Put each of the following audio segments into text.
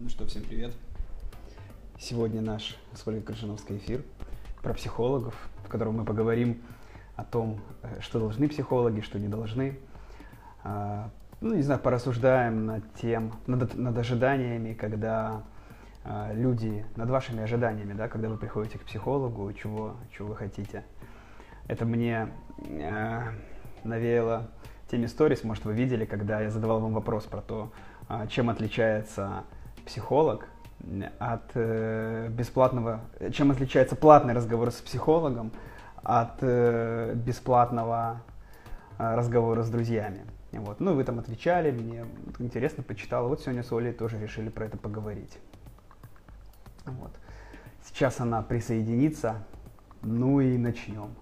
Ну что, всем привет. Сегодня наш с Ольгой Крыжиновской эфир про психологов, в котором мы поговорим о том, э, что должны психологи, что не должны. А, ну, не знаю, порассуждаем над тем, над, над ожиданиями, когда а, люди, над вашими ожиданиями, да, когда вы приходите к психологу, чего, чего вы хотите. Это мне э, навеяло теми сторис, может, вы видели, когда я задавал вам вопрос про то, а, чем отличается психолог от э, бесплатного, чем отличается платный разговор с психологом от э, бесплатного э, разговора с друзьями. Вот. Ну, вы там отвечали, мне интересно, почитал. Вот сегодня с Олей тоже решили про это поговорить. Вот. Сейчас она присоединится, ну и начнем.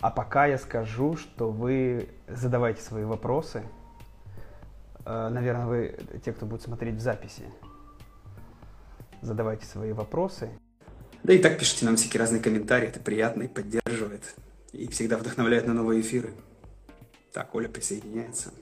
А пока я скажу, что вы задавайте свои вопросы. Наверное, вы, те, кто будет смотреть в записи, задавайте свои вопросы. Да и так пишите нам всякие разные комментарии, это приятно и поддерживает. И всегда вдохновляет на новые эфиры. Так, Оля присоединяется.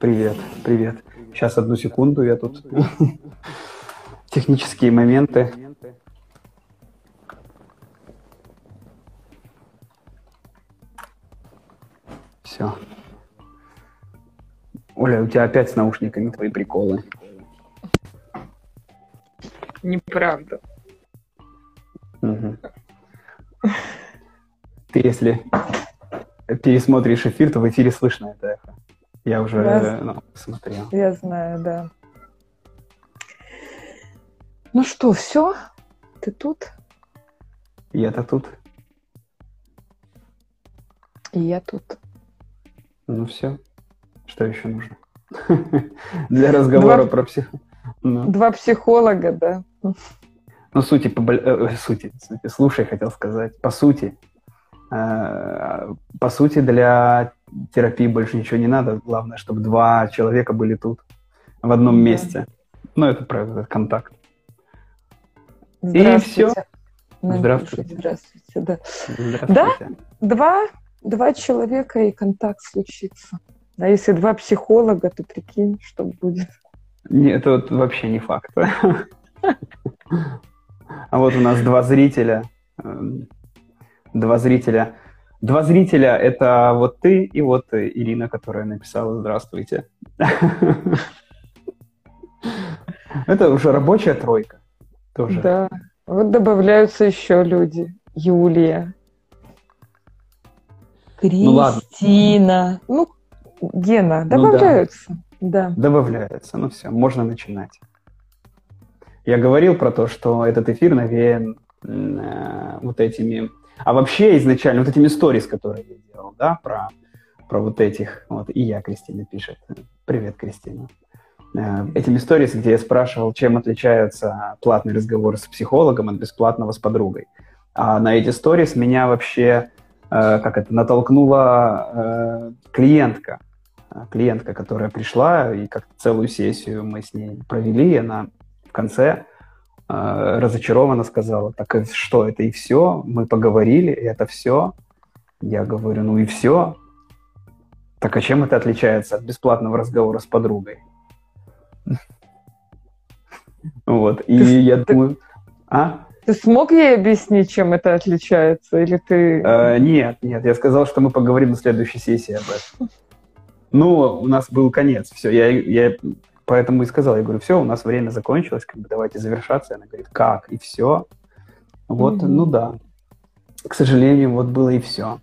Привет, привет. Сейчас одну секунду, я тут технические моменты. Все. Оля, у тебя опять с наушниками твои приколы. Неправда. Угу. Ты если пересмотришь эфир, то в эфире слышно это. Я уже Я- ну, смотрел. Я знаю, да. Ну что, все? Ты тут? И это тут. И я тут. Ну все. Что еще нужно? Для разговора про псих... Ну, Два психолога, да. ну, сути, по э, сути, сути, слушай, хотел сказать. По сути, э, по сути, для терапии больше ничего не надо. Главное, чтобы два человека были тут, в одном Да. месте. Ну, это про этот контакт. Здравствуйте. всё. Ну, Здравствуйте. Здравствуйте, да. Здравствуйте. Два, два человека и контакт случится. А если два психолога, то прикинь, что будет. Нет, это вот вообще не факт. А вот у нас два зрителя. эм, Два зрителя. Два зрителя — это вот ты и вот э, Ирина, которая написала «Здравствуйте». Это уже рабочая тройка. Тоже. Да. Вот добавляются еще люди. Юлия. Ну. Кристина. Ну, Гена, Ну да. добавляются. Да. Добавляется. Ну все, можно начинать. Я говорил про то, что этот эфир навеян э, вот этими... А вообще изначально вот этими сторис, которые я делал, да, про, про вот этих... Вот и я, Кристина пишет. Привет, Кристина. Э, Этими сторис, где я спрашивал, чем отличаются платные разговоры с психологом от бесплатного с подругой. А на эти сторис меня вообще, э, как это, натолкнула э, клиентка клиентка, которая пришла, и как целую сессию мы с ней провели, она в конце разочарованно сказала, так что, это и все? Мы поговорили, и это все? Я говорю, ну и все. Так а чем это отличается от бесплатного разговора с подругой? Вот, и я думаю... А? Ты смог ей объяснить, чем это отличается? Или ты... Э, нет, нет, я сказал, что мы поговорим на следующей сессии об этом. Ну, у нас был конец, все, я, я поэтому и сказал, я говорю, все, у нас время закончилось, как бы давайте завершаться. Она говорит, как, и все? Вот, Мгм. ну да. К сожалению, вот было и все.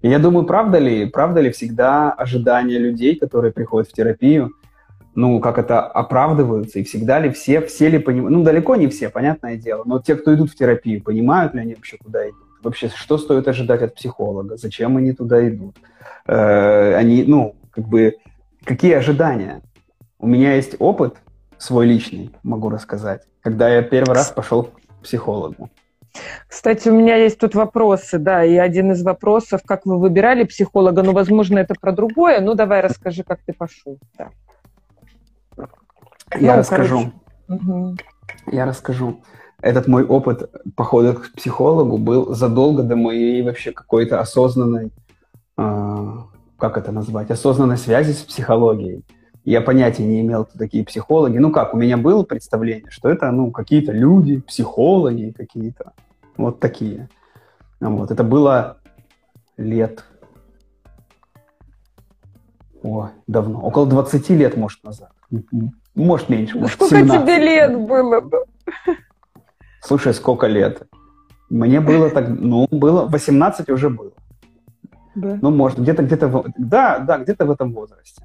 И я думаю, правда ли, правда ли всегда ожидания людей, которые приходят в терапию, ну, как это оправдываются, и всегда ли все, все ли понимают, ну, далеко не все, понятное дело, но те, кто идут в терапию, понимают ли они вообще, куда идут? Вообще, что стоит ожидать от психолога? Зачем они туда идут? Э, они, ну, как бы, какие ожидания? У меня есть опыт свой личный, могу рассказать, когда я первый раз пошел к психологу. Кстати, у меня есть тут вопросы, да, и один из вопросов, как вы выбирали психолога, ну, возможно, это про другое, ну, давай расскажи, как ты пошел. Да. Я ну, расскажу. Угу. Я расскажу. Этот мой опыт похода к психологу был задолго до моей вообще какой-то осознанной, э, как это назвать, осознанной связи с психологией. Я понятия не имел, кто такие психологи. Ну как, у меня было представление, что это ну, какие-то люди, психологи какие-то. Вот такие. Вот. Это было лет... О, давно. Около 20 лет, может, назад. Может, меньше. Может, Сколько 17. тебе лет было? Слушай, сколько лет? Мне было так, ну, было, 18 уже было. Да. Ну, может, где-то, где-то, да, да, где-то в этом возрасте.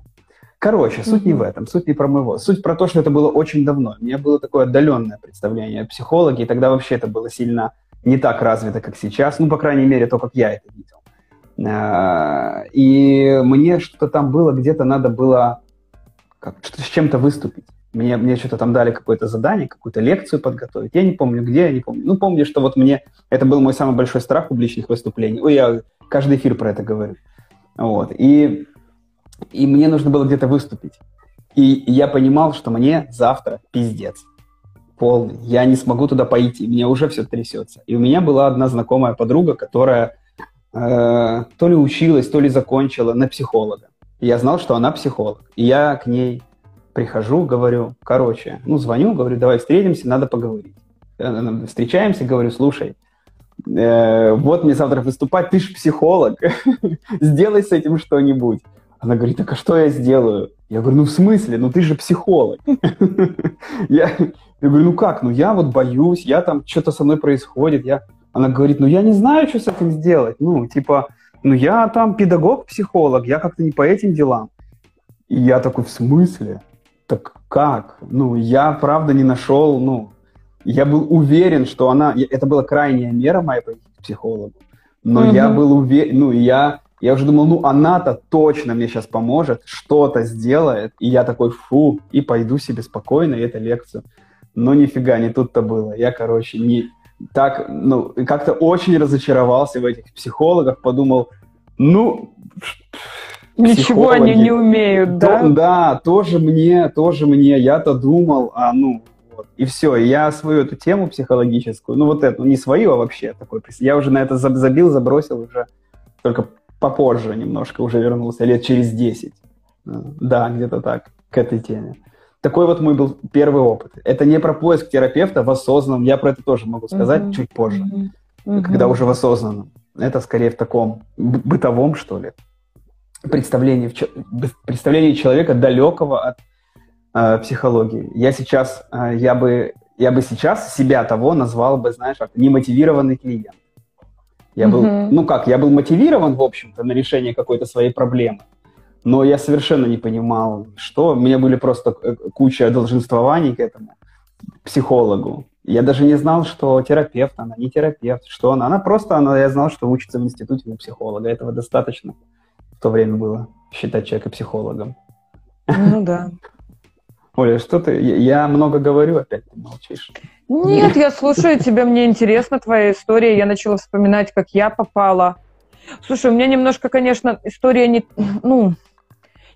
Короче, суть mm-hmm. не в этом, суть не про моего. Суть про то, что это было очень давно. У меня было такое отдаленное представление о психологе, и тогда вообще это было сильно не так развито, как сейчас. Ну, по крайней мере, то, как я это видел. А, и мне что-то там было, где-то надо было как, что-то с чем-то выступить. Мне, мне что-то там дали какое-то задание, какую-то лекцию подготовить. Я не помню, где, я не помню. Ну, помню, что вот мне... Это был мой самый большой страх публичных выступлений. Ой, я каждый эфир про это говорю. Вот. И и мне нужно было где-то выступить. И я понимал, что мне завтра пиздец полный. Я не смогу туда пойти, мне уже все трясется. И у меня была одна знакомая подруга, которая э, то ли училась, то ли закончила на психолога. И я знал, что она психолог. И я к ней прихожу, говорю, короче, ну, звоню, говорю, давай встретимся, надо поговорить. Э, встречаемся, говорю, слушай, э, вот мне завтра выступать, ты же психолог, сделай с этим что-нибудь. Она говорит, так а что я сделаю? Я говорю, ну в смысле? Ну ты же психолог. Я говорю, ну как? Ну я вот боюсь, я там, что-то со мной происходит. Я... Она говорит, ну я не знаю, что с этим сделать. Ну, типа, ну я там педагог-психолог, я как-то не по этим делам. И я такой, в смысле? Так как? Ну, я правда не нашел, ну, я был уверен, что она, это была крайняя мера моя по психологу, но угу. я был уверен, ну, я я уже думал, ну она-то точно мне сейчас поможет, что-то сделает. И я такой, фу, и пойду себе спокойно, и эту лекцию. Но нифига, не тут-то было. Я, короче, не так, ну, как-то очень разочаровался в этих психологах, подумал, ну, Ничего они не умеют, да? То, да, тоже мне, тоже мне, я-то думал, а ну, вот. И все, я свою эту тему психологическую, ну вот эту, не свою, а вообще такой, я уже на это забил, забросил уже только попозже немножко уже вернулся, лет через 10. Да, где-то так, к этой теме. Такой вот мой был первый опыт. Это не про поиск терапевта в осознанном, я про это тоже могу сказать uh-huh. чуть позже, uh-huh. когда уже в осознанном. Это скорее в таком бытовом, что ли, представлении, представлении человека далекого от э, психологии. Я сейчас, э, я бы, я бы сейчас себя того назвал бы, знаешь, как немотивированный клиент. Я был, mm-hmm. ну как, я был мотивирован, в общем-то, на решение какой-то своей проблемы, но я совершенно не понимал, что. У меня были просто э, куча долженствований к этому психологу. Я даже не знал, что терапевт она, не терапевт, что она. Она просто, она, я знал, что учится в институте на психолога. Этого достаточно в то время было считать человека психологом. Ну да. Оля, что ты? Я много говорю, опять ты молчишь. Нет, я слушаю тебя, мне интересна твоя история. Я начала вспоминать, как я попала. Слушай, у меня немножко, конечно, история не... Ну,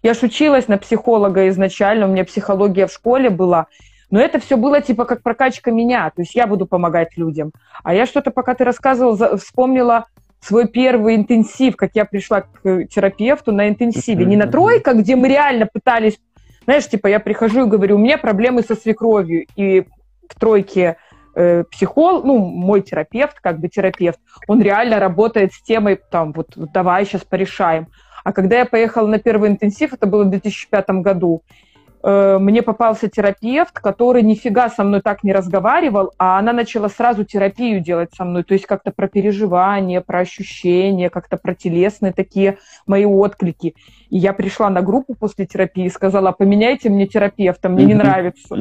я ж училась на психолога изначально, у меня психология в школе была, но это все было типа как прокачка меня, то есть я буду помогать людям. А я что-то, пока ты рассказывал, вспомнила свой первый интенсив, как я пришла к терапевту на интенсиве. Не на тройка, где мы реально пытались знаешь, типа я прихожу и говорю, у меня проблемы со свекровью, и в тройке э, психолог, ну, мой терапевт, как бы терапевт, он реально работает с темой, там, вот, давай сейчас порешаем. А когда я поехала на первый интенсив, это было в 2005 году, мне попался терапевт, который нифига со мной так не разговаривал, а она начала сразу терапию делать со мной, то есть как-то про переживания, про ощущения, как-то про телесные такие мои отклики. И я пришла на группу после терапии и сказала, поменяйте мне терапевта, мне не нравится.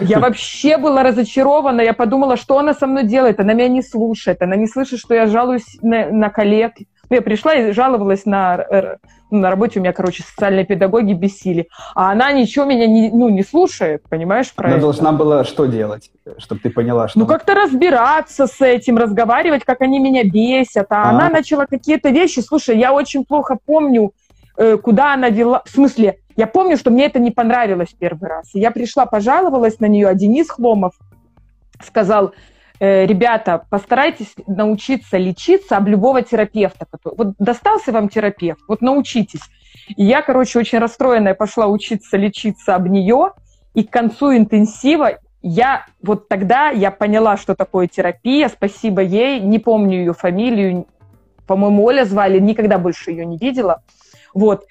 Я вообще была разочарована, я подумала, что она со мной делает, она меня не слушает, она не слышит, что я жалуюсь на, на коллег, Я пришла и жаловалась на, на работе, у меня, короче, социальные педагоги бесили. А она ничего меня не, ну, не слушает, понимаешь, про Она это. должна была что делать, чтобы ты поняла, что... Ну, как-то разбираться с этим, разговаривать, как они меня бесят. А, а. она начала какие-то вещи... Слушай, я очень плохо помню, э, куда она вела... В смысле, я помню, что мне это не понравилось первый раз. я пришла, пожаловалась на нее, а Денис Хломов сказал, ребята, постарайтесь научиться лечиться об любого терапевта. Вот достался вам терапевт, вот научитесь. И я, короче, очень расстроенная пошла учиться лечиться об нее, и к концу интенсива я вот тогда я поняла, что такое терапия, спасибо ей, не помню ее фамилию, по-моему, Оля звали, никогда больше ее не видела. Вот.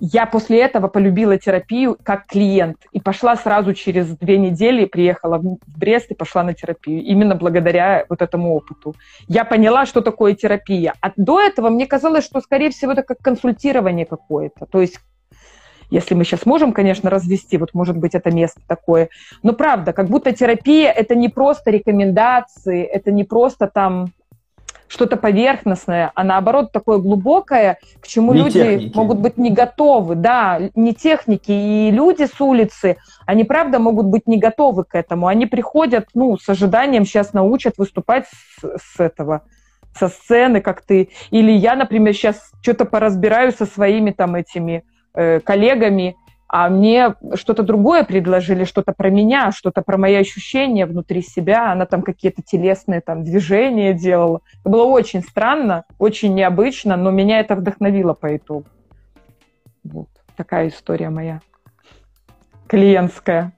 Я после этого полюбила терапию как клиент и пошла сразу через две недели, приехала в Брест и пошла на терапию. Именно благодаря вот этому опыту. Я поняла, что такое терапия. А до этого мне казалось, что, скорее всего, это как консультирование какое-то. То есть если мы сейчас можем, конечно, развести, вот может быть это место такое. Но правда, как будто терапия это не просто рекомендации, это не просто там что-то поверхностное, а наоборот такое глубокое, к чему не люди техники. могут быть не готовы. Да, не техники. И люди с улицы, они правда могут быть не готовы к этому. Они приходят, ну, с ожиданием, сейчас научат выступать с, с этого со сцены, как ты. Или я, например, сейчас что-то поразбираю со своими там этими э, коллегами, а мне что-то другое предложили, что-то про меня, что-то про мои ощущения внутри себя. Она там какие-то телесные там движения делала. Это было очень странно, очень необычно, но меня это вдохновило по итогу. Вот такая история моя клиентская.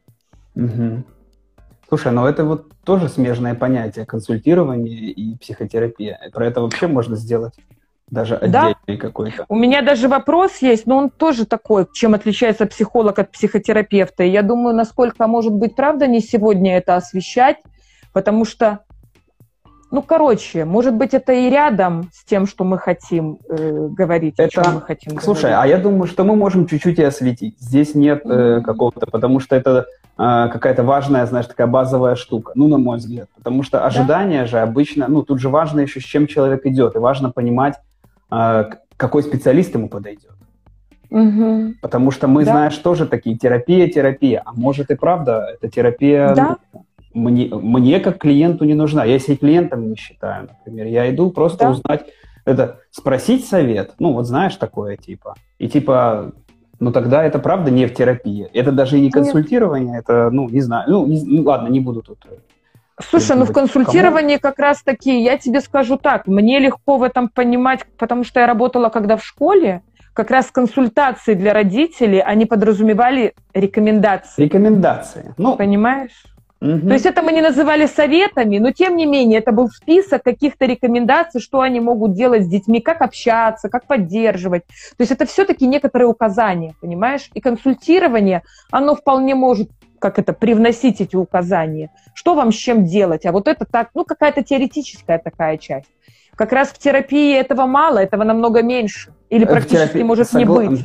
Угу. Слушай, ну это вот тоже смежное понятие консультирование и психотерапия. Про это вообще можно сделать даже отдельный да? какой-то. У меня даже вопрос есть, но он тоже такой, чем отличается психолог от психотерапевта. И я думаю, насколько, может быть, правда не сегодня это освещать, потому что, ну, короче, может быть, это и рядом с тем, что мы хотим э, говорить, это... о чем мы хотим Слушай, говорить. а я думаю, что мы можем чуть-чуть и осветить. Здесь нет э, какого-то, потому что это э, какая-то важная, знаешь, такая базовая штука, ну, на мой взгляд. Потому что ожидание да? же обычно, ну, тут же важно еще, с чем человек идет, и важно понимать, какой специалист ему подойдет. Угу. Потому что мы, да. знаешь, тоже такие терапия, терапия. А может и правда, эта терапия да. мне, мне как клиенту не нужна. Я себе клиентом не считаю, например. Я иду просто да. узнать, это спросить совет. Ну, вот знаешь такое типа. И типа, ну тогда это правда не в терапии. Это даже и не консультирование, Нет. это, ну, не знаю. Ну, не, ну, ладно, не буду тут Слушай, ну в консультировании кому? как раз таки, я тебе скажу так, мне легко в этом понимать, потому что я работала когда в школе, как раз консультации для родителей, они подразумевали рекомендации. Рекомендации. Ну, Понимаешь? Угу. То есть это мы не называли советами, но тем не менее это был список каких-то рекомендаций, что они могут делать с детьми, как общаться, как поддерживать. То есть это все-таки некоторые указания, понимаешь? И консультирование, оно вполне может как это, привносить эти указания, что вам с чем делать, а вот это так, ну, какая-то теоретическая такая часть. Как раз в терапии этого мало, этого намного меньше. Или э, практически терапии... может Согла... не быть.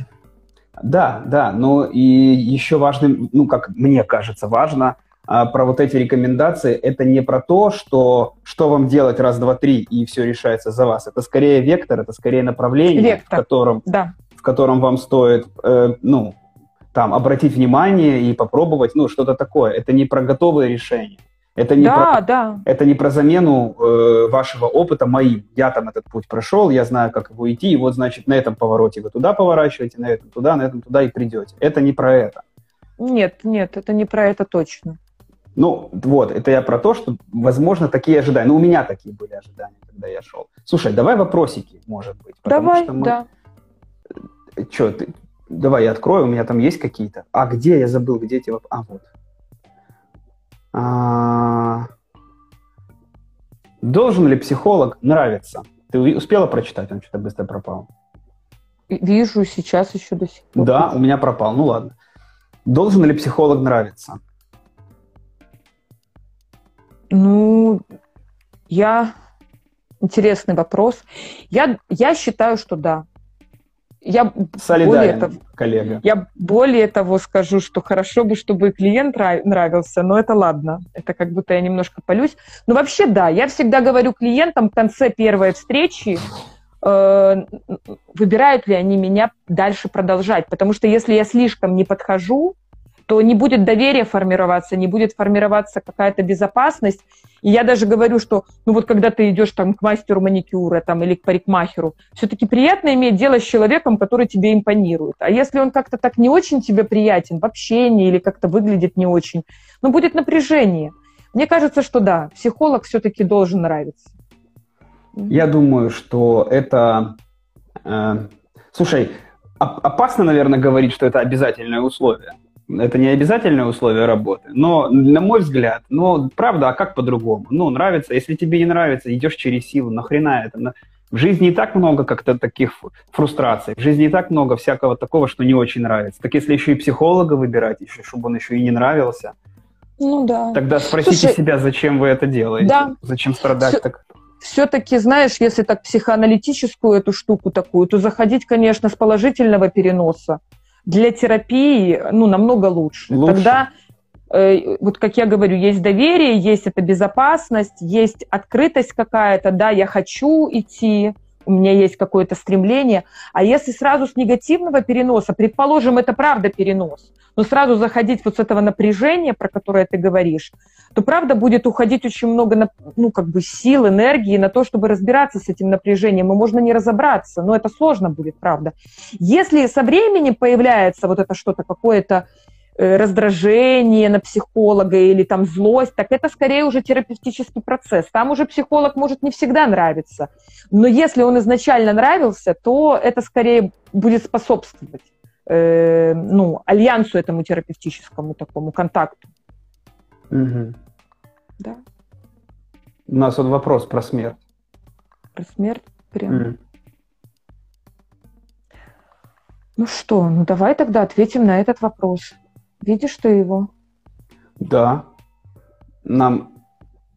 Да, да, но и еще важно, ну, как мне кажется, важно а, про вот эти рекомендации, это не про то, что, что вам делать раз, два, три, и все решается за вас. Это скорее вектор, это скорее направление, вектор. в котором, да. в котором вам стоит, э, ну, там обратить внимание и попробовать, ну, что-то такое. Это не про готовые решения. Это не, да, про, да. это не про замену э, вашего опыта моим. Я там этот путь прошел, я знаю, как его идти, и вот, значит, на этом повороте вы туда поворачиваете, на этом туда, на этом туда и придете. Это не про это. Нет, нет, это не про это точно. Ну, вот, это я про то, что, возможно, такие ожидания. Ну, у меня такие были ожидания, когда я шел. Слушай, давай вопросики, может быть. Давай, что мы... да. Че, ты, Давай я открою, у меня там есть какие-то. А где? Я забыл, где эти вопросы. А, вот. А... Должен ли психолог нравиться? Ты успела прочитать? Он что-то быстро пропал. Вижу, сейчас еще до сих пор. Да, у меня пропал. Ну ладно. Должен ли психолог нравиться? Ну, я... Интересный вопрос. Я, я считаю, что да. Я более того, коллега. Я более того скажу, что хорошо бы, чтобы клиент нравился, но это ладно. Это как будто я немножко полюсь. Но вообще да, я всегда говорю клиентам в конце первой встречи, э, выбирают ли они меня дальше продолжать. Потому что если я слишком не подхожу, то не будет доверия формироваться, не будет формироваться какая-то безопасность. И я даже говорю, что, ну вот когда ты идешь там к мастеру маникюра там, или к парикмахеру, все-таки приятно иметь дело с человеком, который тебе импонирует. А если он как-то так не очень тебе приятен в общении или как-то выглядит не очень, ну будет напряжение. Мне кажется, что да, психолог все-таки должен нравиться. Я думаю, что это... Э, слушай, опасно, наверное, говорить, что это обязательное условие. Это не обязательное условие работы, но, на мой взгляд, но правда, а как по-другому? Ну, нравится, если тебе не нравится, идешь через силу, нахрена это? В жизни и так много как-то таких фрустраций, в жизни и так много всякого такого, что не очень нравится. Так если еще и психолога выбирать, еще, чтобы он еще и не нравился, ну да. Тогда спросите Слушай, себя, зачем вы это делаете? Да. Зачем страдать Все, так? Все-таки, знаешь, если так психоаналитическую эту штуку такую, то заходить, конечно, с положительного переноса для терапии, ну, намного лучше. лучше. Тогда, э, вот как я говорю, есть доверие, есть эта безопасность, есть открытость какая-то, да, я хочу идти, у меня есть какое-то стремление. А если сразу с негативного переноса, предположим, это правда перенос, но сразу заходить вот с этого напряжения, про которое ты говоришь, то правда будет уходить очень много ну, как бы сил, энергии на то, чтобы разбираться с этим напряжением, и можно не разобраться, но это сложно будет, правда. Если со временем появляется вот это что-то, какое-то раздражение на психолога или там злость, так это скорее уже терапевтический процесс. Там уже психолог может не всегда нравиться. Но если он изначально нравился, то это скорее будет способствовать э, ну, альянсу этому терапевтическому такому контакту. Угу. Да. У нас вот вопрос про смерть. Про смерть прям. Mm. Ну что, ну давай тогда ответим на этот вопрос. Видишь ты его? Да. Нам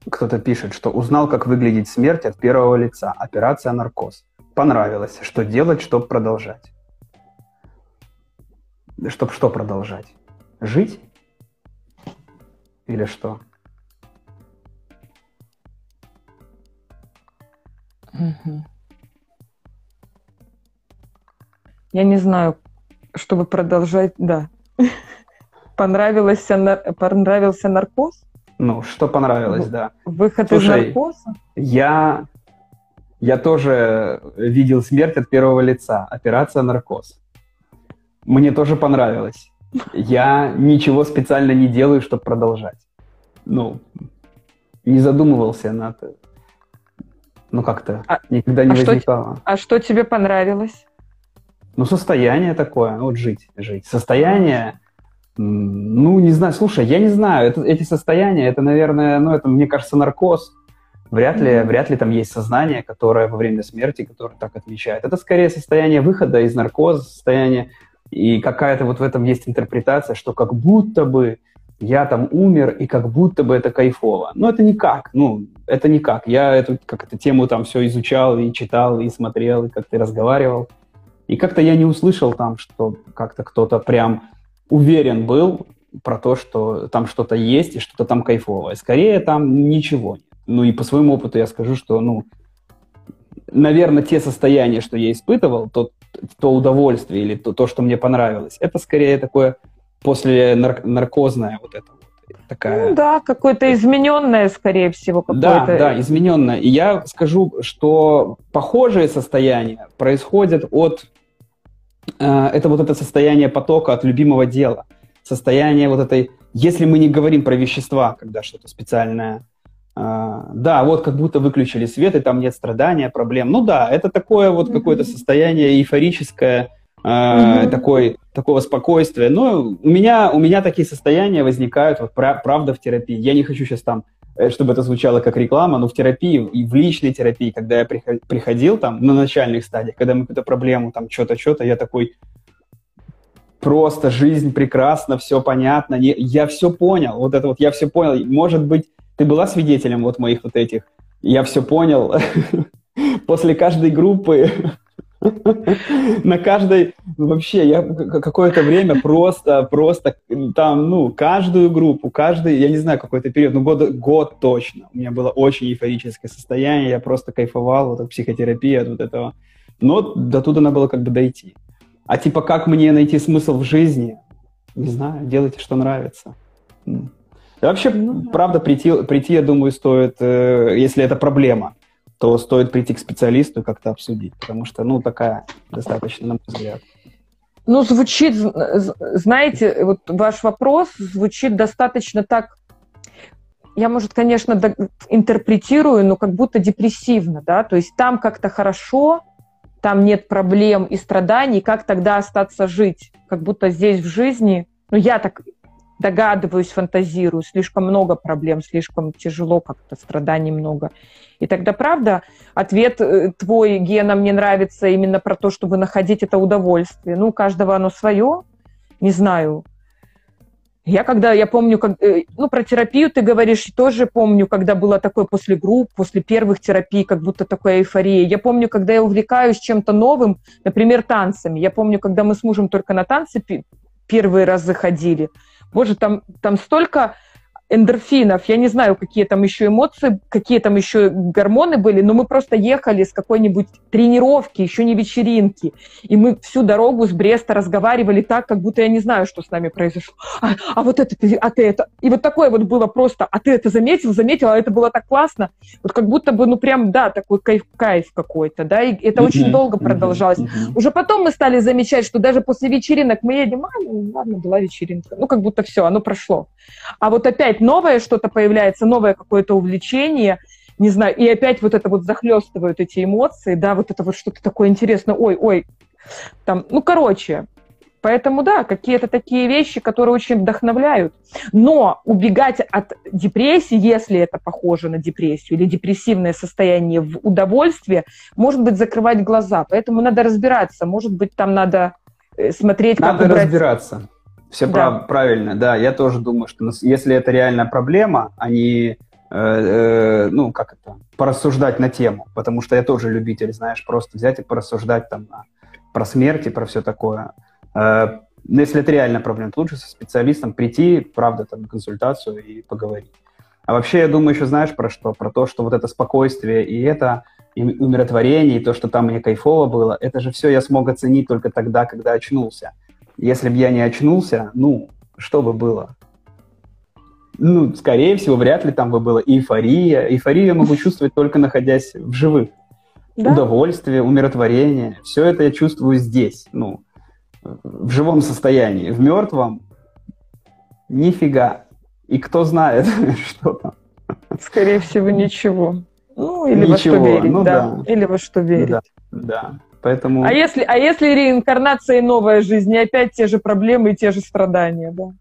кто-то пишет, что узнал, как выглядит смерть от первого лица. Операция наркоз. Понравилось. Что делать, чтобы продолжать? Чтобы что продолжать? Жить? Или что? Я не знаю, чтобы продолжать, да. Понравился, понравился наркоз? Ну, что понравилось, да. Выход Слушай, из наркоза? Я, я тоже видел смерть от первого лица. Операция наркоз. Мне тоже понравилось. Я ничего специально не делаю, чтобы продолжать. Ну, не задумывался над ну, как-то а, никогда не а возникало. Что, а что тебе понравилось? Ну, состояние такое, вот жить, жить. Состояние, ну, не знаю, слушай, я не знаю, это, эти состояния, это, наверное, ну, это, мне кажется, наркоз. Вряд ли, вряд ли там есть сознание, которое во время смерти, которое так отвечает. Это скорее состояние выхода из наркоза, состояние, и какая-то вот в этом есть интерпретация, что как будто бы я там умер, и как будто бы это кайфово. Но это никак, ну, это никак. Я эту, как эту тему там все изучал и читал, и смотрел, и как-то разговаривал. И как-то я не услышал там, что как-то кто-то прям уверен был про то, что там что-то есть и что-то там кайфовое. Скорее там ничего нет. Ну и по своему опыту я скажу, что, ну, наверное, те состояния, что я испытывал, то, то удовольствие или то, то, что мне понравилось, это скорее такое после нар- наркозная вот это вот такая. Ну да, какое-то измененное, скорее всего, какое-то. Да, да, измененное. И я скажу, что похожие состояния происходят от это вот это состояние потока от любимого дела, состояние вот этой, если мы не говорим про вещества, когда что-то специальное. Uh, да, вот как будто выключили свет, и там нет страдания, проблем. Ну да, это такое вот какое-то состояние эйфорическое, mm-hmm. такой, такого спокойствия. Но у меня, у меня такие состояния возникают, вот, правда, в терапии. Я не хочу сейчас там, э, чтобы это звучало как реклама, но в терапии и в личной терапии, когда я приходил там на начальных стадиях, когда мы какую-то проблему, там что-то, что-то, я такой, просто жизнь прекрасна, все понятно, не, я все понял, вот это вот я все понял. Может быть, ты была свидетелем вот моих вот этих, я все понял. После каждой группы на каждой, вообще, я какое-то время просто, просто там, ну, каждую группу, каждый, я не знаю, какой-то период, ну, год, год точно. У меня было очень эйфорическое состояние, я просто кайфовал вот от психотерапии, от вот этого Но до туда надо было как бы дойти. А типа, как мне найти смысл в жизни? Не знаю, делайте, что нравится. И вообще, ну, правда, прийти, прийти, я думаю, стоит, э, если это проблема, то стоит прийти к специалисту и как-то обсудить, потому что, ну, такая достаточно, на мой взгляд. Ну, звучит, знаете, вот ваш вопрос звучит достаточно так, я, может, конечно, интерпретирую, но как будто депрессивно, да, то есть там как-то хорошо, там нет проблем и страданий, как тогда остаться жить? Как будто здесь в жизни, ну, я так догадываюсь, фантазирую, слишком много проблем, слишком тяжело как-то, страданий много. И тогда, правда, ответ э, твой, Гена, мне нравится именно про то, чтобы находить это удовольствие. Ну, у каждого оно свое, не знаю. Я когда, я помню, как, э, ну, про терапию ты говоришь, тоже помню, когда было такое после групп, после первых терапий, как будто такая эйфория. Я помню, когда я увлекаюсь чем-то новым, например, танцами. Я помню, когда мы с мужем только на танцы первый раз заходили. Боже, там, там столько эндорфинов, я не знаю, какие там еще эмоции, какие там еще гормоны были, но мы просто ехали с какой-нибудь тренировки, еще не вечеринки, и мы всю дорогу с Бреста разговаривали так, как будто я не знаю, что с нами произошло. А, а вот это ты, а ты это. И вот такое вот было просто, а ты это заметил, заметил, а это было так классно. Вот как будто бы, ну прям, да, такой кайф, кайф какой-то, да, и это mm-hmm. очень долго продолжалось. Mm-hmm. Уже потом мы стали замечать, что даже после вечеринок мы едем, а, ну ладно, была вечеринка, ну как будто все, оно прошло. А вот опять опять новое что-то появляется, новое какое-то увлечение, не знаю, и опять вот это вот захлестывают эти эмоции, да, вот это вот что-то такое интересное, ой, ой, там, ну, короче, Поэтому, да, какие-то такие вещи, которые очень вдохновляют. Но убегать от депрессии, если это похоже на депрессию или депрессивное состояние в удовольствие, может быть, закрывать глаза. Поэтому надо разбираться. Может быть, там надо э, смотреть, как Надо убрать... разбираться. Все да. прав, правильно, да. Я тоже думаю, что если это реальная проблема, а не, э, э, ну, как это, порассуждать на тему, потому что я тоже любитель, знаешь, просто взять и порассуждать там на, про смерть и про все такое. Э, но если это реальная проблема, то лучше со специалистом прийти, правда, там, на консультацию и поговорить. А вообще, я думаю, еще знаешь про что? Про то, что вот это спокойствие и это и умиротворение, и то, что там мне кайфово было, это же все я смог оценить только тогда, когда очнулся. Если бы я не очнулся, ну, что бы было? Ну, скорее всего, вряд ли там бы была эйфория. Эйфорию я могу чувствовать только находясь в живых. Да? Удовольствие, умиротворение. Все это я чувствую здесь, ну, в живом состоянии. В мертвом нифига. И кто знает, что там. Скорее всего, ничего. Ну, или ничего. во что верить, ну, да. да. Или во что верить. Да, да. Поэтому... А если, а если реинкарнация и новая жизнь, и опять те же проблемы и те же страдания, да?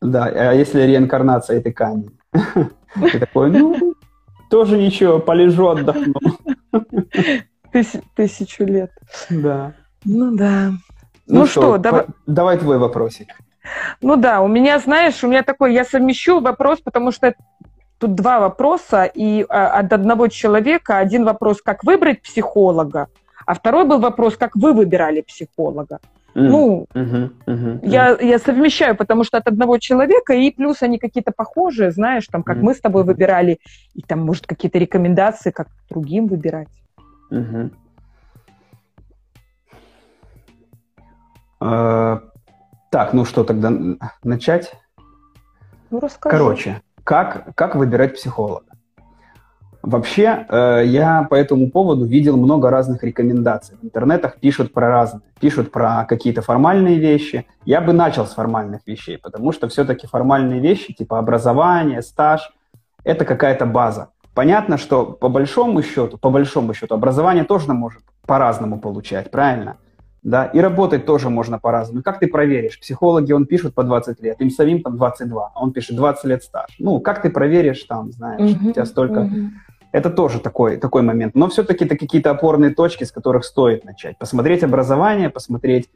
Да, а если реинкарнация это камень? Ты такой, ну, тоже ничего, полежу, отдохну. Тысячу лет. Да. Ну да. Ну, ну что, давай... давай твой вопросик. Ну да, у меня, знаешь, у меня такой, я совмещу вопрос, потому что Тут два вопроса, и а, от одного человека один вопрос, как выбрать психолога, а второй был вопрос, как вы выбирали психолога. Mm. Ну, uh-huh, uh-huh, я, я совмещаю, потому что от одного человека, и плюс они какие-то похожие, знаешь, там, как mm. мы с тобой выбирали, и там, может, какие-то рекомендации, как другим выбирать. Uh, так, ну что, тогда начать? Ну, расскажи. Короче, как, как выбирать психолога? Вообще, э, я по этому поводу видел много разных рекомендаций. В интернетах пишут про разные. Пишут про какие-то формальные вещи. Я бы начал с формальных вещей, потому что все-таки формальные вещи, типа образование, стаж, это какая-то база. Понятно, что по большому счету, по большому счету, образование тоже может по-разному получать, правильно? Да, и работать тоже можно по-разному. Как ты проверишь? Психологи, он пишут по 20 лет, им самим там 22, а он пишет 20 лет стаж. Ну, как ты проверишь там, знаешь, uh-huh, у тебя столько... Uh-huh. Это тоже такой, такой момент. Но все-таки это какие-то опорные точки, с которых стоит начать. Посмотреть образование, посмотреть,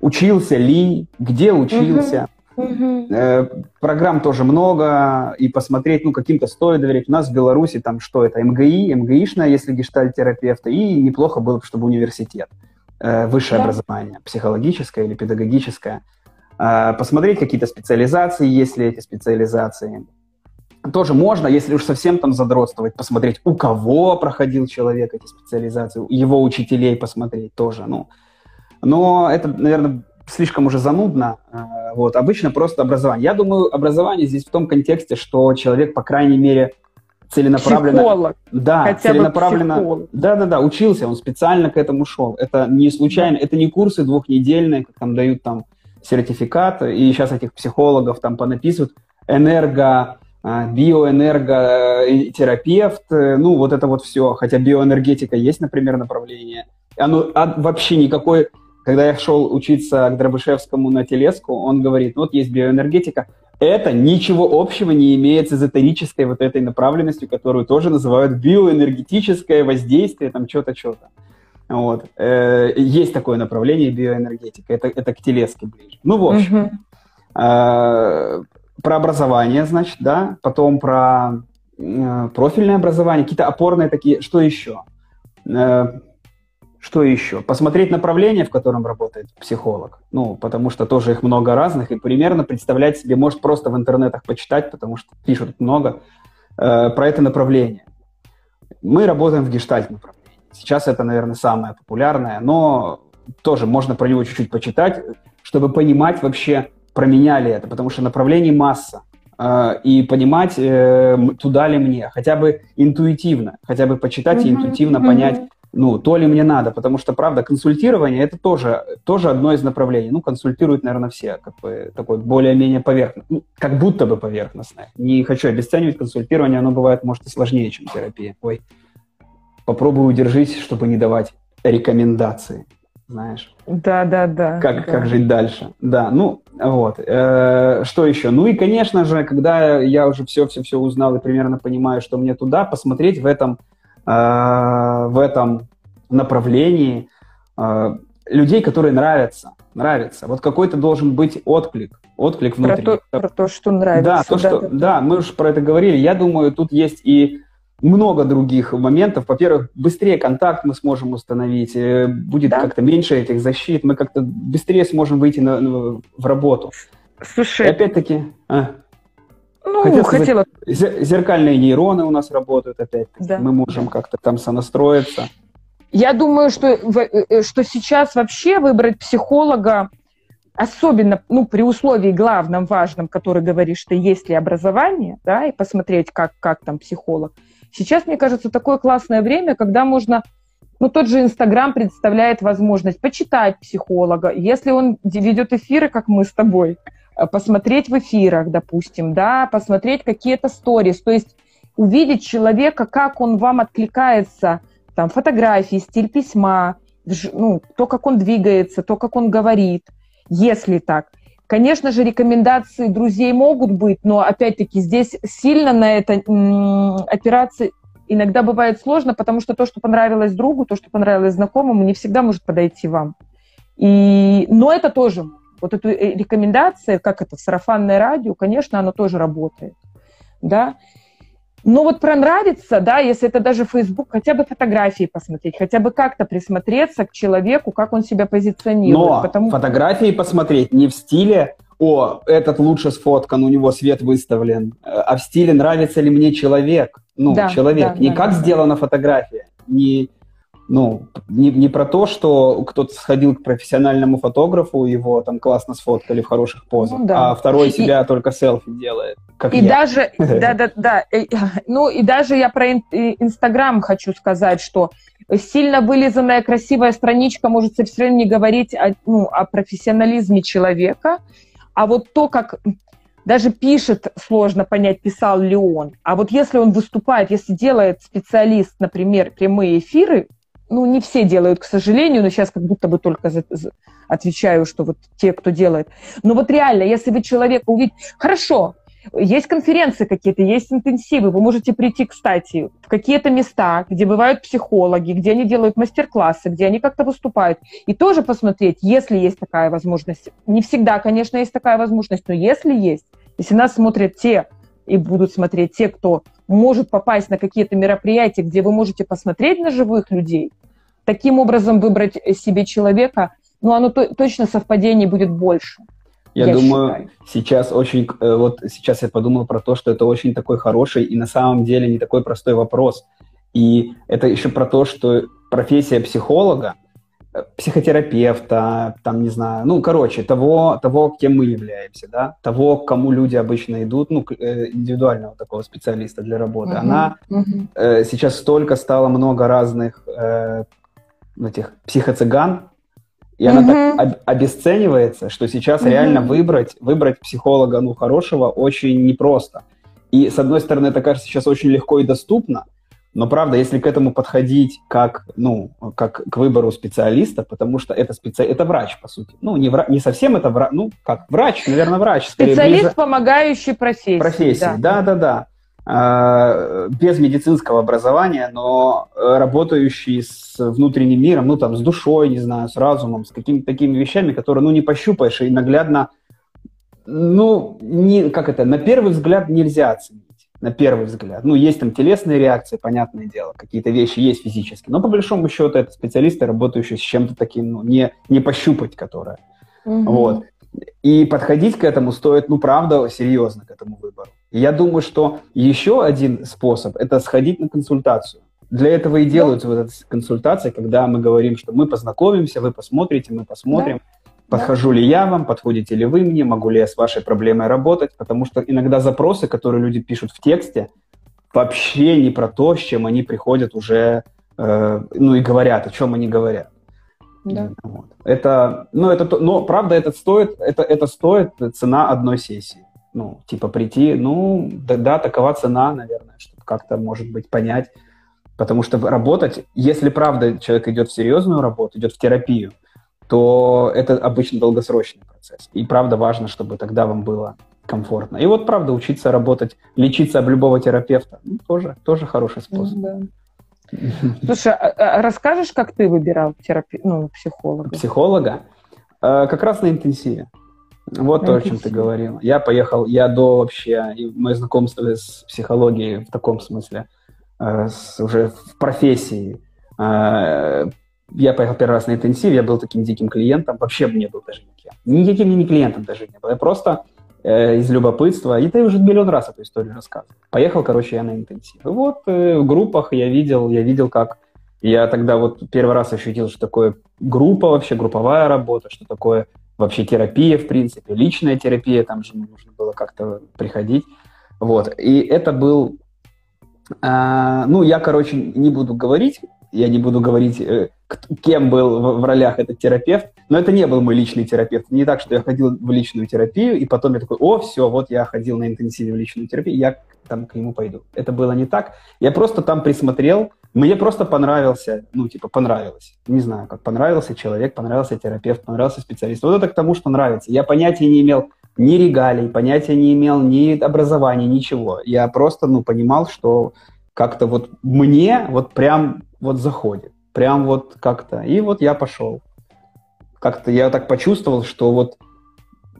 учился ли, где учился. Uh-huh. Э, программ тоже много, и посмотреть, ну, каким-то стоит доверять. У нас в Беларуси там что это, МГИ, МГИшная, если гештальтерапевта, и неплохо было бы, чтобы университет. Высшее да. образование, психологическое или педагогическое, э, посмотреть какие-то специализации, есть ли эти специализации, тоже можно, если уж совсем там задротствовать, посмотреть, у кого проходил человек эти специализации, его учителей посмотреть тоже, ну. Но это, наверное, слишком уже занудно. Э, вот, обычно просто образование. Я думаю, образование здесь в том контексте, что человек, по крайней мере, целенаправленно... Психолог. Да, Хотя целенаправленно... Да, да, да, учился, он специально к этому шел. Это не случайно, это не курсы двухнедельные, как там дают там сертификат, и сейчас этих психологов там понаписывают. Энерго, э, биоэнерготерапевт, э, ну вот это вот все. Хотя биоэнергетика есть, например, направление. Оно а, вообще никакой когда я шел учиться к Дробышевскому на телеску, он говорит, вот есть биоэнергетика, это ничего общего не имеет с эзотерической вот этой направленностью, которую тоже называют биоэнергетическое воздействие, там что-то, что-то. Вот. Э, есть такое направление биоэнергетика, это, это к телеске ближе. Ну, в общем, э, про образование, значит, да, потом про э, профильное образование, какие-то опорные такие, что еще? Что еще? Посмотреть направление, в котором работает психолог. Ну, потому что тоже их много разных, и примерно представлять себе, может, просто в интернетах почитать, потому что пишут много э, про это направление. Мы работаем в гештальт направлении. Сейчас это, наверное, самое популярное, но тоже можно про него чуть-чуть почитать, чтобы понимать вообще, променяли это, потому что направлений масса. Э, и понимать, э, туда ли мне, хотя бы интуитивно, хотя бы почитать mm-hmm. и интуитивно mm-hmm. понять, ну, то ли мне надо, потому что, правда, консультирование – это тоже, тоже одно из направлений. Ну, консультируют, наверное, все, как бы, такой более-менее поверхностное, ну, как будто бы поверхностное. Не хочу обесценивать консультирование, оно бывает, может, и сложнее, чем терапия. Ой, попробую удержись, чтобы не давать рекомендации, знаешь. Да, да, да. Как, да. как жить дальше. Да, ну, вот. Э, что еще? Ну и, конечно же, когда я уже все-все-все узнал и примерно понимаю, что мне туда, посмотреть в этом в этом направлении э, людей, которые нравятся, нравятся. Вот какой-то должен быть отклик, отклик внутри. Про то, про то что нравится. Да, то, да, что, да, да, мы уже про это говорили. Я думаю, тут есть и много других моментов. Во-первых, быстрее контакт мы сможем установить, э, будет да. как-то меньше этих защит, мы как-то быстрее сможем выйти на, на, в работу. Слушай, и опять-таки... А. Ну, Хотел хотела. зеркальные нейроны у нас работают опять. Да. Мы можем как-то там сонастроиться. Я думаю, что, э, что сейчас вообще выбрать психолога, особенно ну, при условии главном, важном, который говоришь, что есть ли образование, да, и посмотреть, как, как там психолог. Сейчас, мне кажется, такое классное время, когда можно ну, тот же Инстаграм представляет возможность почитать психолога. Если он ведет эфиры, как мы с тобой, посмотреть в эфирах, допустим, да, посмотреть какие-то сторис, то есть увидеть человека, как он вам откликается, там, фотографии, стиль письма, ну, то, как он двигается, то, как он говорит, если так. Конечно же, рекомендации друзей могут быть, но, опять-таки, здесь сильно на это опираться иногда бывает сложно, потому что то, что понравилось другу, то, что понравилось знакомому, не всегда может подойти вам. И... Но это тоже вот эту э, рекомендацию, как это, сарафанное радио, конечно, оно тоже работает, да. Но вот про нравится, да, если это даже Facebook, хотя бы фотографии посмотреть, хотя бы как-то присмотреться к человеку, как он себя позиционирует. Но потому... фотографии посмотреть не в стиле «О, этот лучше сфоткан, у него свет выставлен», а в стиле «Нравится ли мне человек?» Ну, да, человек. Да, не да, как да, сделана фотография, не ну, не, не про то, что кто-то сходил к профессиональному фотографу, его там классно сфоткали в хороших позах, ну, да. а второй себя и, только селфи делает. Как и я. даже, да, да, да, ну и даже я про Инстаграм хочу сказать, что сильно вылизанная красивая страничка может совершенно не говорить о, ну, о профессионализме человека, а вот то, как даже пишет, сложно понять, писал ли он. А вот если он выступает, если делает специалист, например, прямые эфиры, ну, не все делают, к сожалению, но сейчас как будто бы только за, за, отвечаю, что вот те, кто делает. Но вот реально, если вы человека увидите... Хорошо, есть конференции какие-то, есть интенсивы, вы можете прийти, кстати, в какие-то места, где бывают психологи, где они делают мастер-классы, где они как-то выступают, и тоже посмотреть, если есть такая возможность. Не всегда, конечно, есть такая возможность, но если есть, если нас смотрят те и будут смотреть те, кто может попасть на какие-то мероприятия, где вы можете посмотреть на живых людей, таким образом выбрать себе человека, ну, оно то, точно совпадений будет больше. Я, я думаю, считаю. сейчас очень, э, вот сейчас я подумал про то, что это очень такой хороший и на самом деле не такой простой вопрос. И это еще про то, что профессия психолога, психотерапевта, там, не знаю, ну, короче, того, того, кем мы являемся, да, того, к кому люди обычно идут, ну, э, индивидуального такого специалиста для работы, uh-huh, она uh-huh. Э, сейчас столько стало много разных э, этих психоцыган, и она так об- обесценивается, что сейчас угу. реально выбрать, выбрать психолога, ну, хорошего очень непросто. И, с одной стороны, это кажется сейчас очень легко и доступно, но, правда, если к этому подходить как, ну, как к выбору специалиста, потому что это, специ... это врач, по сути. Ну, не, вра... не совсем это врач, ну, как врач, наверное, врач. Специалист, ближе... помогающий профессии. Профессии, да-да-да. Э, без медицинского образования, но работающий с внутренним миром, ну там с душой, не знаю, с разумом, с какими-то такими вещами, которые, ну, не пощупаешь и наглядно, ну, не, как это, на первый взгляд нельзя оценить, на первый взгляд. Ну, есть там телесные реакции, понятное дело, какие-то вещи есть физические, но по большому счету это специалисты, работающие с чем-то таким, ну, не, не пощупать, которое. Угу. Вот. И подходить к этому стоит, ну, правда, серьезно к этому выбору. И я думаю, что еще один способ – это сходить на консультацию. Для этого и делаются вот эти консультации, когда мы говорим, что мы познакомимся, вы посмотрите, мы посмотрим, да. Подхожу да. ли я вам, подходите ли вы мне, могу ли я с вашей проблемой работать, потому что иногда запросы, которые люди пишут в тексте, вообще не про то, с чем они приходят уже, э, ну и говорят, о чем они говорят. Да. Вот. Это, ну, это, но правда, это стоит, это, это стоит цена одной сессии. Ну, типа прийти, ну, да, да, такова цена, наверное, чтобы как-то, может быть, понять. Потому что работать, если правда человек идет в серьезную работу, идет в терапию, то это обычно долгосрочный процесс. И правда важно, чтобы тогда вам было комфортно. И вот правда учиться работать, лечиться об любого терапевта, ну, тоже, тоже хороший способ. Да. Слушай, а, а расскажешь, как ты выбирал терапи... ну, психолога? Психолога? А, как раз на интенсиве. Вот на то, интенсиве. о чем ты говорил. Я поехал, я до вообще, мое знакомство с психологией в таком смысле, э, с, уже в профессии. Э, я поехал первый раз на интенсив, я был таким диким клиентом, вообще мне был даже никем. Никаким не клиентом даже не был. Я просто э, из любопытства, и ты уже миллион раз эту историю рассказывал. Поехал, короче, я на интенсив. И вот э, в группах я видел, я видел, как я тогда вот первый раз ощутил, что такое группа вообще, групповая работа, что такое вообще терапия, в принципе, личная терапия, там же нужно было как-то приходить. Вот. И это был... Э, ну, я, короче, не буду говорить, я не буду говорить, э, кем был в, в ролях этот терапевт, но это не был мой личный терапевт. Не так, что я ходил в личную терапию, и потом я такой, о, все, вот я ходил на интенсивную личную терапию, я там к нему пойду. Это было не так. Я просто там присмотрел, мне просто понравился, ну, типа, понравилось. Не знаю, как понравился человек, понравился терапевт, понравился специалист. Вот это к тому, что нравится. Я понятия не имел ни регалий, понятия не имел ни образования, ничего. Я просто, ну, понимал, что как-то вот мне вот прям вот заходит. Прям вот как-то. И вот я пошел. Как-то я так почувствовал, что вот,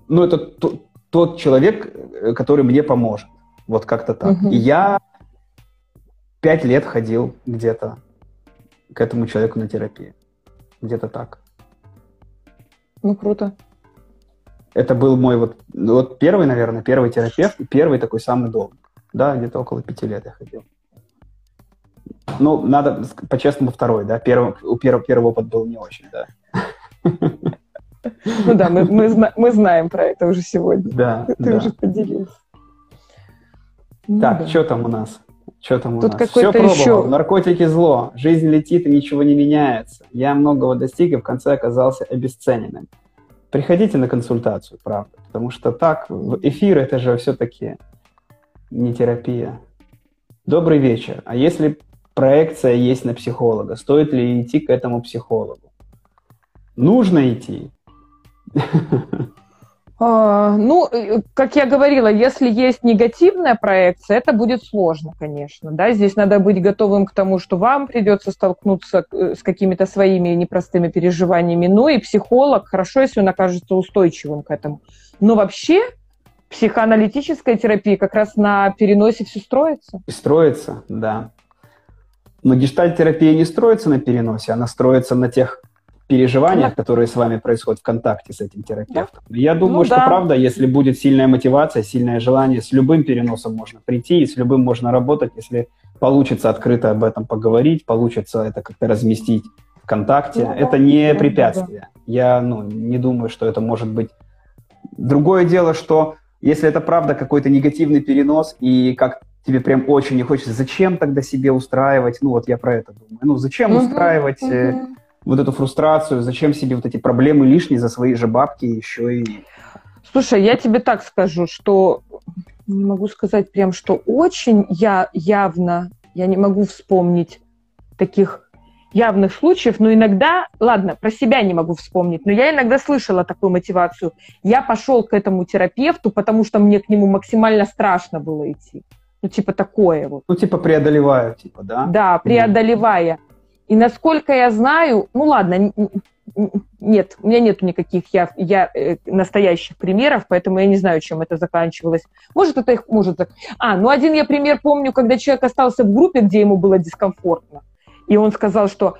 ну, это тот, тот человек, э, который мне поможет. Вот как-то так. Угу. И я пять лет ходил где-то к этому человеку на терапию. Где-то так. Ну, круто. Это был мой вот, вот первый, наверное, первый терапевт, первый такой самый долгий. Да, где-то около пяти лет я ходил. Ну, надо, по-честному, второй, да. Первый, у первого, первый опыт был не очень, да. Ну да, мы, мы, мы знаем про это уже сегодня. Да, Ты да. уже поделился. Ну, так, да. что там у нас? Что там у Тут нас? Все пробовал. Еще... Наркотики зло. Жизнь летит и ничего не меняется. Я многого достиг и в конце оказался обесцененным. Приходите на консультацию, правда. Потому что так, эфир это же все-таки не терапия. Добрый вечер. А если проекция есть на психолога. Стоит ли идти к этому психологу? Нужно идти. А, ну, э, как я говорила, если есть негативная проекция, это будет сложно, конечно. Да? Здесь надо быть готовым к тому, что вам придется столкнуться э, с какими-то своими непростыми переживаниями. Ну и психолог, хорошо, если он окажется устойчивым к этому. Но вообще психоаналитическая терапия как раз на переносе все строится. Строится, да. Но гештальт-терапия не строится на переносе, она строится на тех переживаниях, которые с вами происходят в контакте с этим терапевтом. Я думаю, Ну что да. правда, если будет сильная мотивация, сильное желание, с любым переносом можно прийти, и с любым можно работать, если получится открыто об этом поговорить, получится это как-то разместить ВКонтакте. Ну да, это не да, да, препятствие. Я ну, не думаю, что это может быть. Другое дело, что если это правда какой-то негативный перенос, и как тебе прям очень не хочется, зачем тогда себе устраивать, ну вот я про это думаю, ну зачем Мгм, устраивать э, мгм. вот эту фрустрацию, зачем себе вот эти проблемы лишние за свои же бабки еще и... Слушай, я тебе так скажу, что не могу сказать прям, что очень я явно, я не могу вспомнить таких явных случаев, но иногда, ладно, про себя не могу вспомнить, но я иногда слышала такую мотивацию. Я пошел к этому терапевту, потому что мне к нему максимально страшно было идти. Ну, типа такое вот. Ну, типа преодолеваю, типа, да? Да, преодолевая. И насколько я знаю, ну ладно, нет, у меня нету никаких я, я, э, настоящих примеров, поэтому я не знаю, чем это заканчивалось. Может, это их может... А, ну один я пример помню, когда человек остался в группе, где ему было дискомфортно, и он сказал, что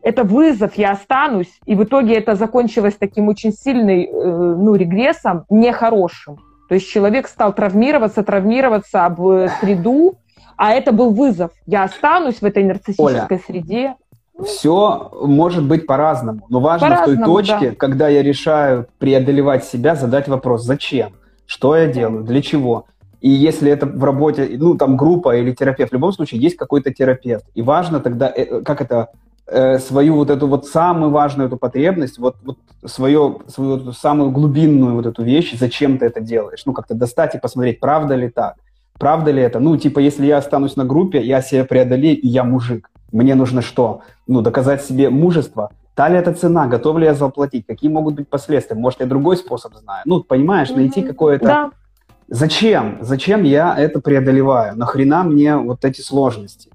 это вызов, я останусь, и в итоге это закончилось таким очень сильным, э, ну, регрессом, нехорошим. То есть человек стал травмироваться, травмироваться об э, среду, а это был вызов. Я останусь в этой нарциссической среде. Все может быть по-разному, но важно в той точке, да. когда я решаю преодолевать себя, задать вопрос, зачем, что я делаю, для чего. И если это в работе, ну, там, группа или терапевт, в любом случае есть какой-то терапевт. И важно тогда, э, как это, э, свою вот эту вот самую важную эту потребность, вот, вот свою, свою эту самую глубинную вот эту вещь, зачем ты это делаешь. Ну, как-то достать и посмотреть, правда ли так. Правда ли это? Ну, типа, если я останусь на группе, я себя преодолею, и я мужик. Мне нужно что? Ну, доказать себе мужество. Та ли это цена? Готов ли я заплатить? Какие могут быть последствия? Может, я другой способ знаю? Ну, понимаешь, найти Мгм. какое-то... Да, Зачем? Зачем я это преодолеваю? Нахрена мне вот эти сложности?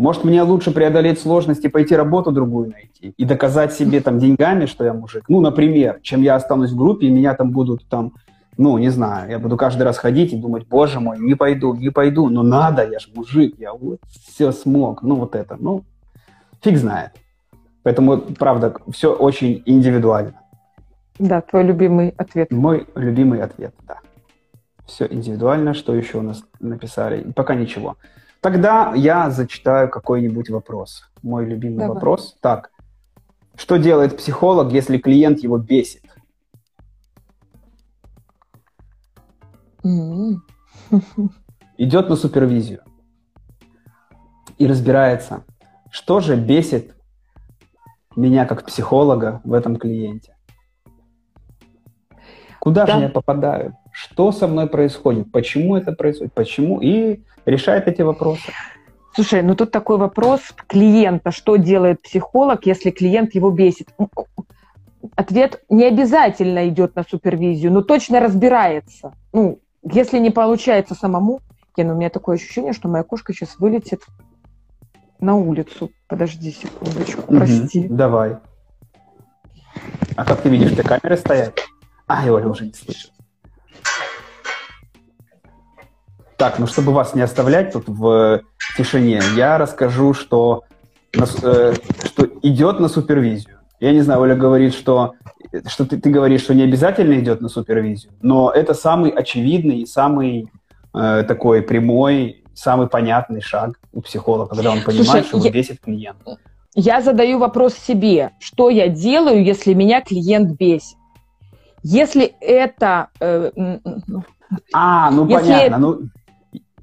Может, мне лучше преодолеть сложности, пойти работу другую найти и доказать себе там деньгами, что я мужик. Ну, например, чем я останусь в группе, и меня там будут там, ну, не знаю, я буду каждый раз ходить и думать, боже мой, не пойду, не пойду, но надо, я же мужик, я вот все смог. Ну, вот это, ну, фиг знает. Поэтому, правда, все очень индивидуально. да, твой любимый ответ. Мой любимый ответ, да. Все индивидуально. Что еще у нас написали? Пока ничего. Тогда я зачитаю какой-нибудь вопрос. Мой любимый Давай. вопрос. Так. Что делает психолог, если клиент его бесит? Идет на супервизию и разбирается, что же бесит меня как психолога в этом клиенте. Куда Да. же я попадаю? Что со мной происходит? Почему это происходит? Почему? И решает эти вопросы. Слушай, ну тут такой вопрос клиента. Что делает психолог, если клиент его бесит? Ответ не обязательно идет на супервизию, но точно разбирается. Ну, если не получается самому, Ген, у меня такое ощущение, что моя кошка сейчас вылетит на улицу. Подожди секундочку, прости. Давай. А как ты видишь, ты камеры стоят? А, Оля уже не слышит. Так, ну чтобы вас не оставлять тут в тишине, я расскажу, что, э, что идет на супервизию. Я не знаю, Оля говорит, что, что ты, ты говоришь, что не обязательно идет на супервизию, но это самый очевидный и самый э, такой прямой, самый понятный шаг у психолога, когда он понимает, Слушай, что я- бесит клиент. Я задаю вопрос себе, что я делаю, если меня клиент бесит? Если это... э, А, ну Если- понятно, ну,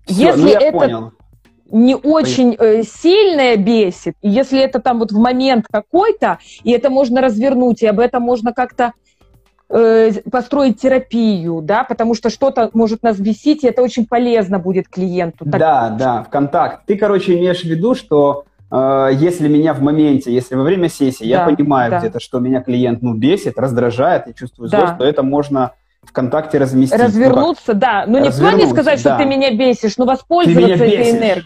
всё, если ну я это- понял. не очень э, сильное бесит, и если это там вот в момент какой-то, и это можно развернуть, и об этом можно как-то э, построить терапию, да, потому что что-то может нас бесить, и это очень полезно будет клиенту. Так- Да, да, в контакт. Ты, короче, имеешь в виду, что э, если меня в моменте, если во время сессии я Да, понимаю да. где-то, что меня клиент ну, бесит, раздражает, я чувствую Да. злость, то это можно ВКонтакте разместить. Ну, Развернуться, да. Ну, не в плане сказать, что да. ты меня бесишь, но ты воспользоваться этой энергией.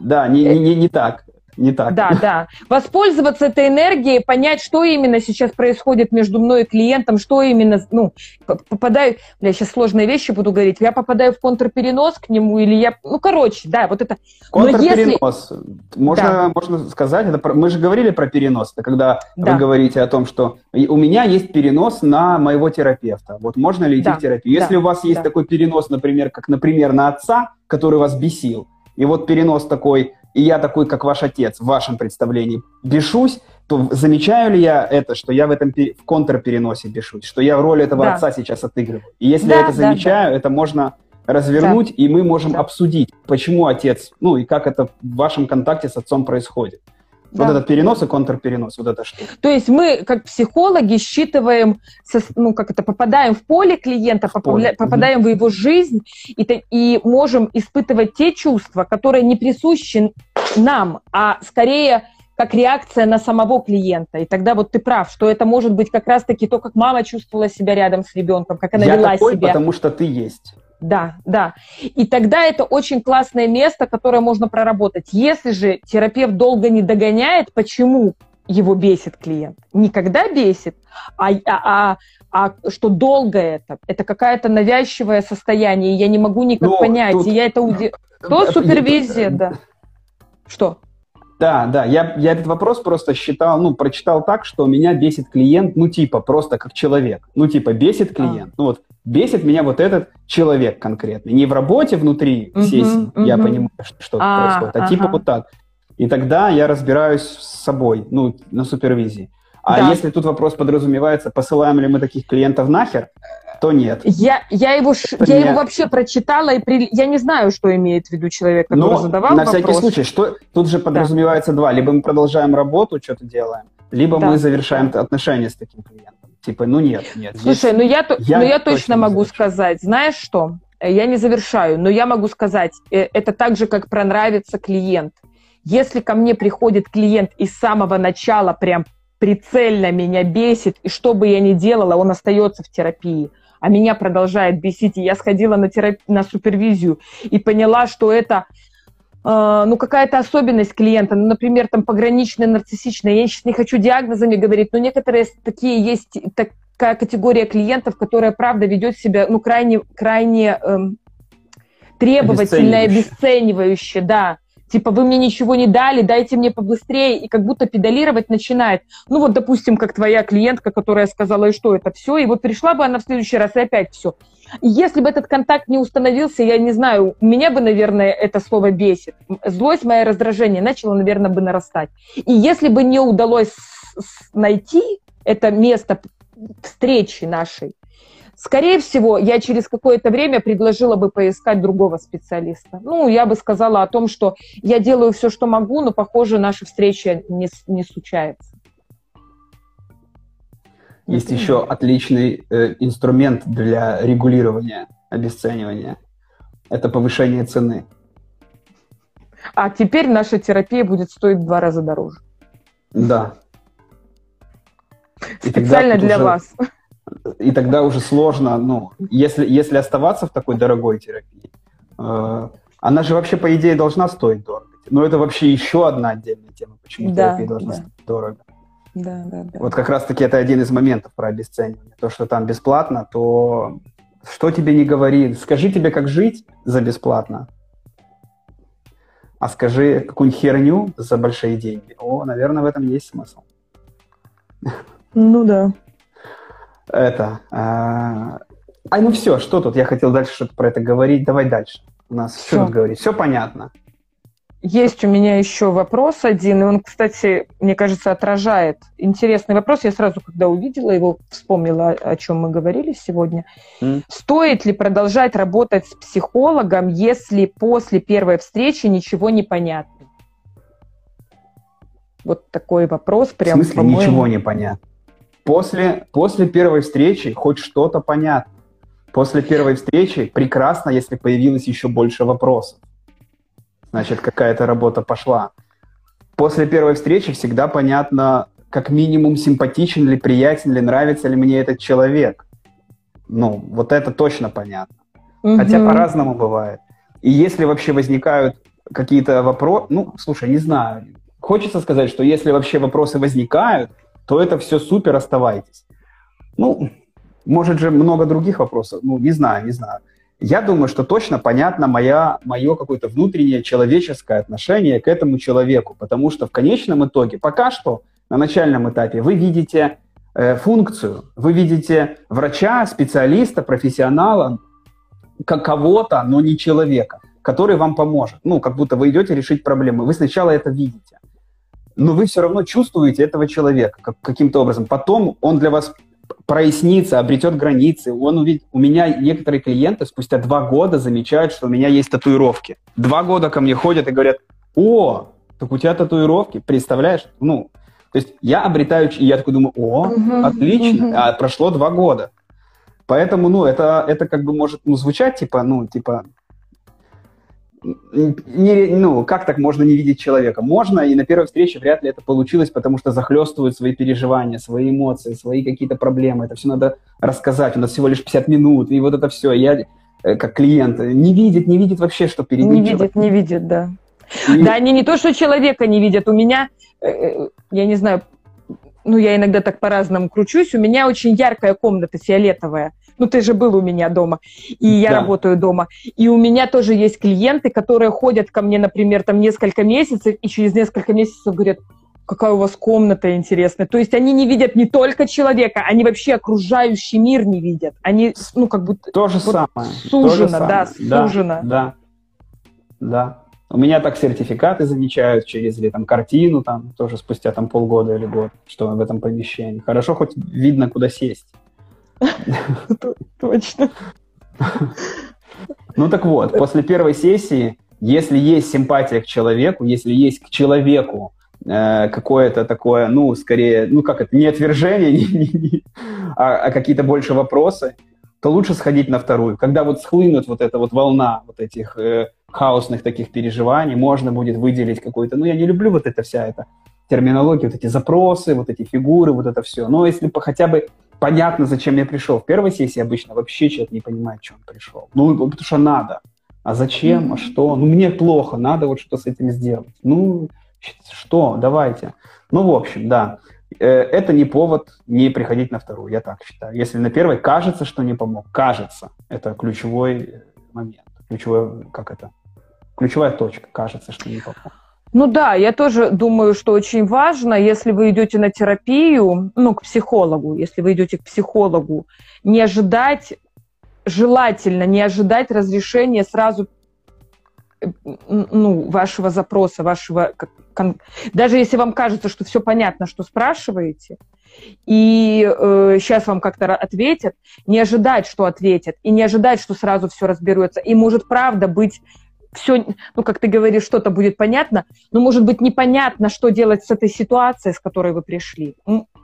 Да, не, не, не, не так. Не так. Да, да. Воспользоваться этой энергией, понять, что именно сейчас происходит между мной и клиентом, что именно, ну, попадаю, я сейчас сложные вещи буду говорить, я попадаю в контрперенос к нему или я, ну, короче, да, вот это. Контрперенос, если... можно, да. можно сказать, это, мы же говорили про перенос, это когда да. вы говорите о том, что у меня есть перенос на моего терапевта, вот можно ли идти да. в терапию? Если да. у вас есть да. такой перенос, например, как, например, на отца, который вас бесил, и вот перенос такой, и я такой, как ваш отец, в вашем представлении, бешусь, то замечаю ли я это, что я в этом в контрпереносе бешусь, что я в роли этого да. отца сейчас отыгрываю? И если да, я это замечаю, да. это можно развернуть, да. и мы можем да. обсудить, почему отец, ну и как это в вашем контакте с отцом происходит. Да. Вот этот перенос и контрперенос, вот это что. То есть мы, как психологи, считываем, ну, как это, попадаем в поле клиента, в поле. попадаем угу. в его жизнь и, и можем испытывать те чувства, которые не присущи нам, а скорее как реакция на самого клиента. И тогда вот ты прав, что это может быть как раз-таки то, как мама чувствовала себя рядом с ребенком, как она Я вела такой, себя. потому что ты есть. Да, да. И тогда это очень классное место, которое можно проработать. Если же терапевт долго не догоняет, почему его бесит клиент? Никогда бесит, а, а, а, а что долго это? Это какая-то навязчивое состояние, я не могу никак Но понять, тут... и я это... Уди... То супервизия, да. Что? Да, да, я, я этот вопрос просто считал, ну, прочитал так, что меня бесит клиент, ну, типа, просто как человек. Ну, типа, бесит а. клиент. А. Ну, вот, бесит меня вот этот человек конкретно. Не в работе внутри угу, сессии, угу. я понимаю, что а, происходит, а ага. типа вот так. И тогда я разбираюсь с собой, ну, на супервизии. А да. если тут вопрос подразумевается, посылаем ли мы таких клиентов нахер, то нет. Я, я, его, я его вообще прочитала, и при, я не знаю, что имеет в виду человек, который Но задавал на вопрос. всякий случай, что тут же подразумевается да. два. Либо мы продолжаем работу, что-то делаем, либо да. мы завершаем отношения с таким клиентом. Типа, ну нет, нет. Слушай, ну я, я, ну я точно могу сказать, знаешь что? Я не завершаю, но я могу сказать, э, это так же, как пронравится клиент. Если ко мне приходит клиент и с самого начала прям прицельно меня бесит, и что бы я ни делала, он остается в терапии, а меня продолжает бесить, и я сходила на, терап... на супервизию и поняла, что это э, ну, какая-то особенность клиента, ну, например, там, пограничная, нарциссичная, я сейчас не хочу диагнозами говорить, но некоторые такие есть, такая категория клиентов, которая, правда, ведет себя, ну, крайне, крайне эм, требовательно, обесценивающе, да, типа, вы мне ничего не дали, дайте мне побыстрее, и как будто педалировать начинает. Ну вот, допустим, как твоя клиентка, которая сказала, и что это все, и вот пришла бы она в следующий раз, и опять все. Если бы этот контакт не установился, я не знаю, меня бы, наверное, это слово бесит. Злость, мое раздражение начало, наверное, бы нарастать. И если бы не удалось найти это место встречи нашей, Скорее всего, я через какое-то время предложила бы поискать другого специалиста. Ну, я бы сказала о том, что я делаю все, что могу, но, похоже, наша встреча не, не случается. Есть mm еще отличный э, инструмент для регулирования обесценивания. Это повышение цены. А теперь наша терапия будет стоить в два раза дороже. Да. Специально для уже... вас и тогда уже сложно, ну, если, если оставаться в такой дорогой терапии, э, она же вообще, по идее, должна стоить дорого. Но это вообще еще одна отдельная тема, почему да, терапия должна да. стоить дорого. Да, да, да. Вот как раз-таки это один из моментов про обесценивание. То, что там бесплатно, то что тебе не говори, скажи тебе, как жить за бесплатно, а скажи какую-нибудь херню за большие деньги. О, наверное, в этом есть смысл. Ну да это... А, а ну все, что тут? Я хотел дальше что-то про это говорить. Давай дальше. У нас все. что тут говорить? Все понятно. Есть у меня еще вопрос один, и он, кстати, мне кажется, отражает интересный вопрос. Я сразу, когда увидела его, вспомнила, о чем мы говорили сегодня. Mm. Стоит ли продолжать работать с психологом, если после первой встречи ничего не понятно? Вот такой вопрос прям. В смысле ничего не понятно? После, после первой встречи хоть что-то понятно. После первой встречи прекрасно, если появилось еще больше вопросов. Значит, какая-то работа пошла. После первой встречи всегда понятно, как минимум, симпатичен ли, приятен ли, нравится ли мне этот человек. Ну, вот это точно понятно. Угу. Хотя по-разному бывает. И если вообще возникают какие-то вопросы, ну, слушай, не знаю, хочется сказать, что если вообще вопросы возникают, то это все супер, оставайтесь. Ну, может же много других вопросов, ну, не знаю, не знаю. Я думаю, что точно понятно моя, мое какое-то внутреннее человеческое отношение к этому человеку, потому что в конечном итоге пока что на начальном этапе вы видите э, функцию, вы видите врача, специалиста, профессионала, как кого-то, но не человека, который вам поможет. Ну, как будто вы идете решить проблемы. Вы сначала это видите, но вы все равно чувствуете этого человека как, каким-то образом. Потом он для вас прояснится, обретет границы. Он увидит... У меня некоторые клиенты спустя два года замечают, что у меня есть татуировки. Два года ко мне ходят и говорят, о, так у тебя татуировки, представляешь? Ну, то есть я обретаю, и я такой думаю, о, угу, отлично, угу. а прошло два года. Поэтому, ну, это, это как бы может ну, звучать, типа, ну, типа, не, ну, как так можно не видеть человека? Можно, и на первой встрече вряд ли это получилось, потому что захлестывают свои переживания, свои эмоции, свои какие-то проблемы. Это все надо рассказать. У нас всего лишь 50 минут, и вот это все. Я, э, как клиент, не видит, не видит вообще, что перед ним. Не видит, не видит, да. И... Да, они не то, что человека не видят. У меня, э, э, я не знаю, ну, я иногда так по-разному кручусь. У меня очень яркая комната фиолетовая. Ну, ты же был у меня дома, и я да. работаю дома. И у меня тоже есть клиенты, которые ходят ко мне, например, там несколько месяцев, и через несколько месяцев говорят, какая у вас комната интересная. То есть они не видят не только человека, они вообще окружающий мир не видят. Они, ну, как будто... То же вот самое. Сужено, да, сужено. Да, да, да. У меня так сертификаты замечают через или там картину, там тоже спустя там полгода или год, что в этом помещении. Хорошо, хоть видно, куда сесть. Точно. Ну так вот, после первой сессии, если есть симпатия к человеку, если есть к человеку э, какое-то такое, ну, скорее, ну, как это, не отвержение, а, а какие-то больше вопросы, то лучше сходить на вторую. Когда вот схлынут вот эта вот волна вот этих э, хаосных таких переживаний, можно будет выделить какой-то, ну, я не люблю вот это вся эта терминология, вот эти запросы, вот эти фигуры, вот это все. Но если бы хотя бы понятно, зачем я пришел. В первой сессии обычно вообще человек не понимает, что он пришел. Ну, потому что надо. А зачем? А что? Ну, мне плохо, надо вот что с этим сделать. Ну, что? Давайте. Ну, в общем, да. Э, это не повод не приходить на вторую, я так считаю. Если на первой кажется, что не помог, кажется, это ключевой момент, ключевой, как это, ключевая точка, кажется, что не помог. Ну да, я тоже думаю, что очень важно, если вы идете на терапию, ну, к психологу, если вы идете к психологу, не ожидать, желательно не ожидать разрешения сразу ну, вашего запроса, вашего... Даже если вам кажется, что все понятно, что спрашиваете, и э, сейчас вам как-то ответят, не ожидать, что ответят, и не ожидать, что сразу все разберется. И может правда быть все, ну, как ты говоришь, что-то будет понятно, но может быть непонятно, что делать с этой ситуацией, с которой вы пришли.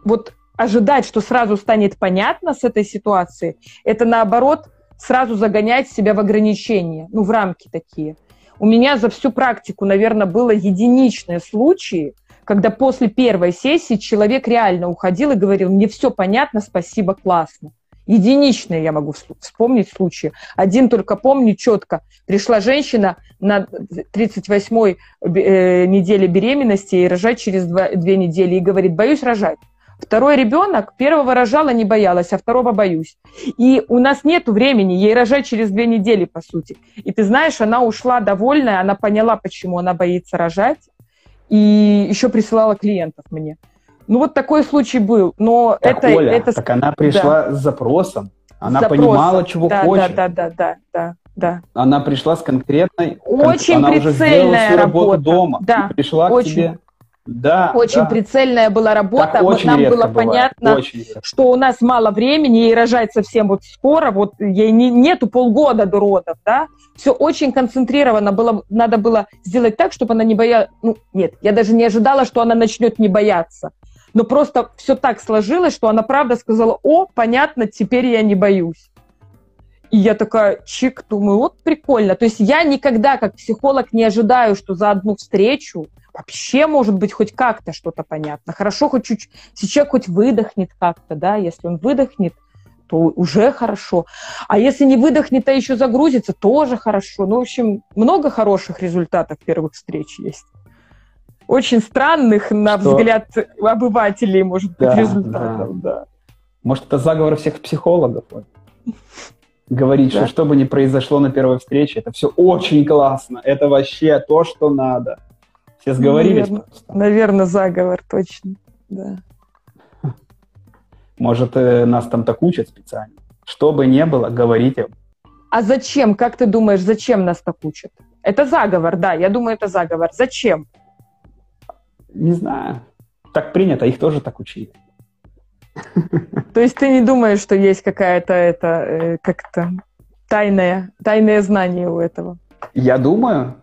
Вот ожидать, что сразу станет понятно с этой ситуацией, это наоборот сразу загонять себя в ограничения, ну, в рамки такие. У меня за всю практику, наверное, было единичные случаи, когда после первой сессии человек реально уходил и говорил, мне все понятно, спасибо, классно единичные я могу вспомнить случаи. Один только помню четко. Пришла женщина на 38-й э, неделе беременности и рожать через два, две недели и говорит, боюсь рожать. Второй ребенок, первого рожала не боялась, а второго боюсь. И у нас нет времени ей рожать через две недели, по сути. И ты знаешь, она ушла довольная, она поняла, почему она боится рожать, и еще присылала клиентов мне. Ну вот такой случай был, но так, это, Оля, это... Так она пришла да. с запросом, она запросом. понимала, чего да, хочет. Да, да, да, да, да, да. Она пришла с конкретной... Очень она прицельная уже сделала работу дома. Да, пришла очень. к тебе да, очень да. прицельная была работа. Так вот нам было бывает. понятно, очень что у нас мало времени, ей рожать совсем вот скоро, вот ей не, нету полгода до родов, да. Все очень концентрировано было, надо было сделать так, чтобы она не боялась. Ну, нет, я даже не ожидала, что она начнет не бояться. Но просто все так сложилось, что она правда сказала, о, понятно, теперь я не боюсь. И я такая, чик, думаю, вот прикольно. То есть я никогда как психолог не ожидаю, что за одну встречу вообще может быть хоть как-то что-то понятно. Хорошо, хоть чуть сейчас хоть выдохнет как-то, да, если он выдохнет, то уже хорошо. А если не выдохнет, а еще загрузится, тоже хорошо. Ну, в общем, много хороших результатов первых встреч есть. Очень странных, на что... взгляд обывателей, может быть, да, результатов. Да. Да. Может, это заговор всех психологов? Говорить, что что бы ни произошло на первой встрече, это все очень классно, это вообще то, что надо. Все сговорились? Наверное, наверное заговор, точно, да. Может, э, нас там так учат специально? Что бы ни было, говорите. А зачем? Как ты думаешь, зачем нас так учат? Это заговор, да, я думаю, это заговор. Зачем? Не знаю. Так принято, их тоже так учили. То есть ты не думаешь, что есть какая-то это э, как-то тайное, тайное знание у этого? Я думаю.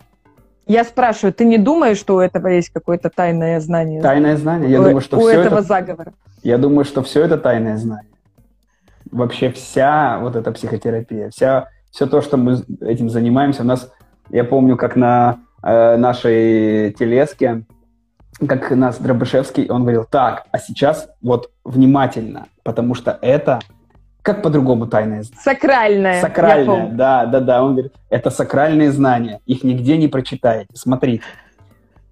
Я спрашиваю, ты не думаешь, что у этого есть какое-то тайное знание? Тайное знание? Я у, думаю, что у все этого это... заговора. Я думаю, что все это тайное знание. Вообще вся вот эта психотерапия, вся, все то, что мы этим занимаемся. У нас, я помню, как на э, нашей телеске как нас Дробышевский, он говорил, так, а сейчас вот внимательно, потому что это как по-другому тайное знание? Сакральное. Сакральное, да, да, да. Он говорит, это сакральные знания, их нигде не прочитаете, смотрите.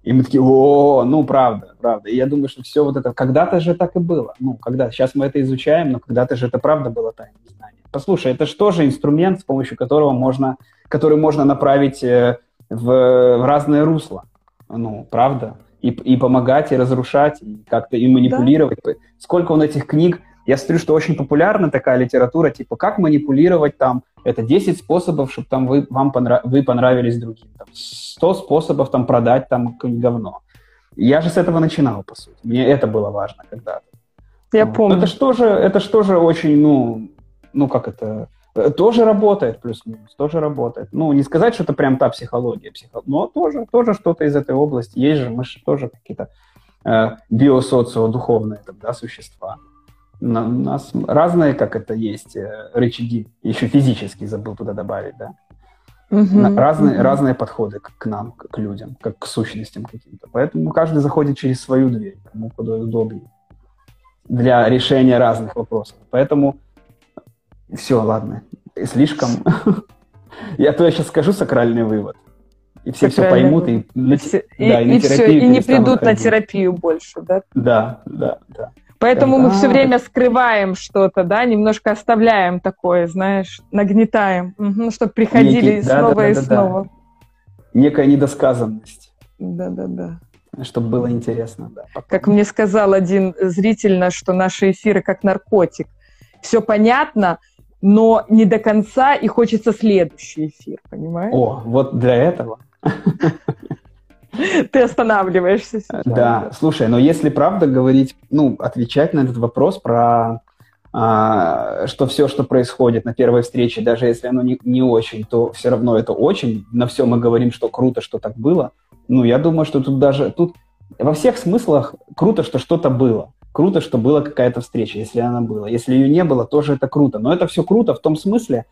И мы такие, о, ну правда, правда. И я думаю, что все вот это, когда-то же так и было. Ну, когда, сейчас мы это изучаем, но когда-то же это правда было тайное знание. Послушай, это же тоже инструмент, с помощью которого можно, который можно направить э, в, в разные русла. Ну, правда? И, и помогать, и разрушать, и как-то и манипулировать. Да. Сколько он этих книг, я смотрю, что очень популярна такая литература, типа, как манипулировать там, это 10 способов, чтобы там вы, вам понрав, вы понравились другим, там, 100 способов там продать там говно. Я же с этого начинал, по сути. Мне это было важно когда-то. Я вот. помню. Это что же, это что же очень, ну, ну как это, тоже работает плюс-минус, тоже работает. Ну, не сказать, что это прям та психология, психо... но тоже, тоже что-то из этой области. Есть же, мы же тоже какие-то э, биосоцио-духовные тогда существа. На, у нас разные, как это есть, э, рычаги. Еще физически забыл туда добавить, да. Угу, разные, угу. разные подходы к, к нам, к, к людям, как к сущностям каким-то. Поэтому каждый заходит через свою дверь, кому куда удобнее, для решения разных вопросов. Поэтому все, ладно. Слишком. Я то сейчас скажу сакральный вывод. И все все поймут, и, и, все, да, и, и, все, и не придут ходить. на терапию больше, да? Да, да, да. Поэтому мы все время скрываем что-то, да, немножко оставляем такое, знаешь, нагнетаем, угу, чтобы приходили Некий, снова да, да, и да, снова. Да. Некая недосказанность. Да, да, да. Чтобы было интересно, да. Потом. Как мне сказал один зритель, что наши эфиры как наркотик. Все понятно, но не до конца, и хочется следующий эфир, понимаешь? О, вот для этого. Ты останавливаешься сейчас. Да, слушай, но если правда говорить, ну, отвечать на этот вопрос про а, что все, что происходит на первой встрече, даже если оно не, не очень, то все равно это очень. На все мы говорим, что круто, что так было. Ну, я думаю, что тут даже тут во всех смыслах круто, что что-то было круто, что была какая-то встреча, если она была. Если ее не было, тоже это круто. Но это все круто в том смысле,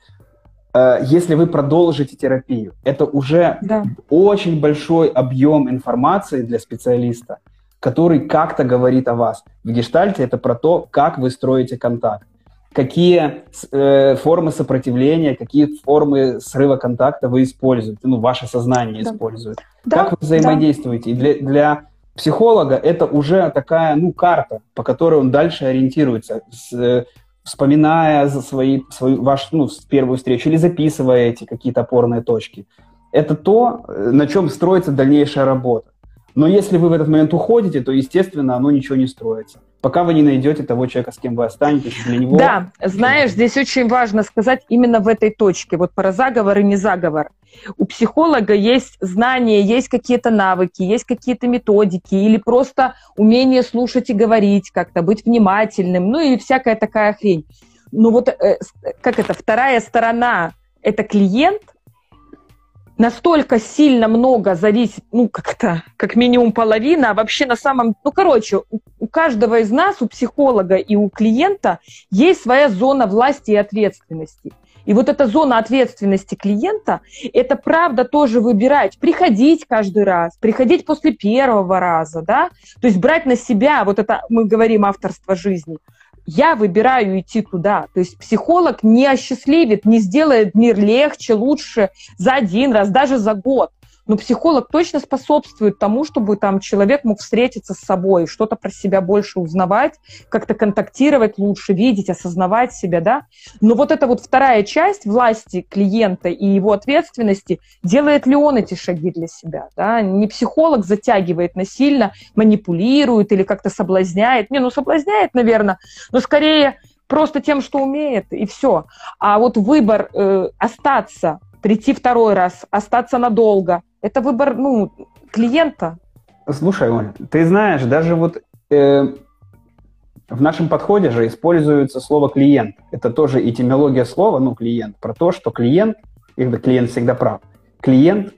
э, если вы продолжите терапию. Это уже да. очень большой объем информации для специалиста, который как-то говорит о вас. В гештальте это про то, как вы строите контакт какие э, формы сопротивления, какие формы срыва контакта вы используете, ну, ваше сознание да. использует. Да, как вы взаимодействуете. Да. И для, для психолога это уже такая, ну, карта, по которой он дальше ориентируется, с, вспоминая за свои, свою, ваш, ну, первую встречу или записывая эти какие-то опорные точки. Это то, на чем строится дальнейшая работа. Но если вы в этот момент уходите, то, естественно, оно ничего не строится пока вы не найдете того человека, с кем вы останетесь, для него... Да, знаешь, здесь очень важно сказать именно в этой точке, вот про заговор и не заговор. У психолога есть знания, есть какие-то навыки, есть какие-то методики или просто умение слушать и говорить как-то, быть внимательным, ну и всякая такая хрень. Ну вот, э, как это, вторая сторона – это клиент, настолько сильно много зависит, ну, как-то, как минимум половина, а вообще на самом... Ну, короче, у, у каждого из нас, у психолога и у клиента есть своя зона власти и ответственности. И вот эта зона ответственности клиента, это правда тоже выбирать, приходить каждый раз, приходить после первого раза, да, то есть брать на себя, вот это мы говорим авторство жизни, я выбираю идти туда. То есть психолог не осчастливит, не сделает мир легче, лучше за один раз, даже за год. Но психолог точно способствует тому, чтобы там человек мог встретиться с собой, что-то про себя больше узнавать, как-то контактировать лучше, видеть, осознавать себя, да. Но вот эта вот вторая часть власти клиента и его ответственности, делает ли он эти шаги для себя, да? Не психолог затягивает насильно, манипулирует или как-то соблазняет. Не, ну соблазняет, наверное, но скорее просто тем, что умеет, и все. А вот выбор э, остаться, прийти второй раз, остаться надолго, это выбор, ну, клиента. Слушай, Оль, ты знаешь, даже вот э, в нашем подходе же используется слово клиент. Это тоже этимология слова, ну, клиент, про то, что клиент, когда клиент всегда прав, клиент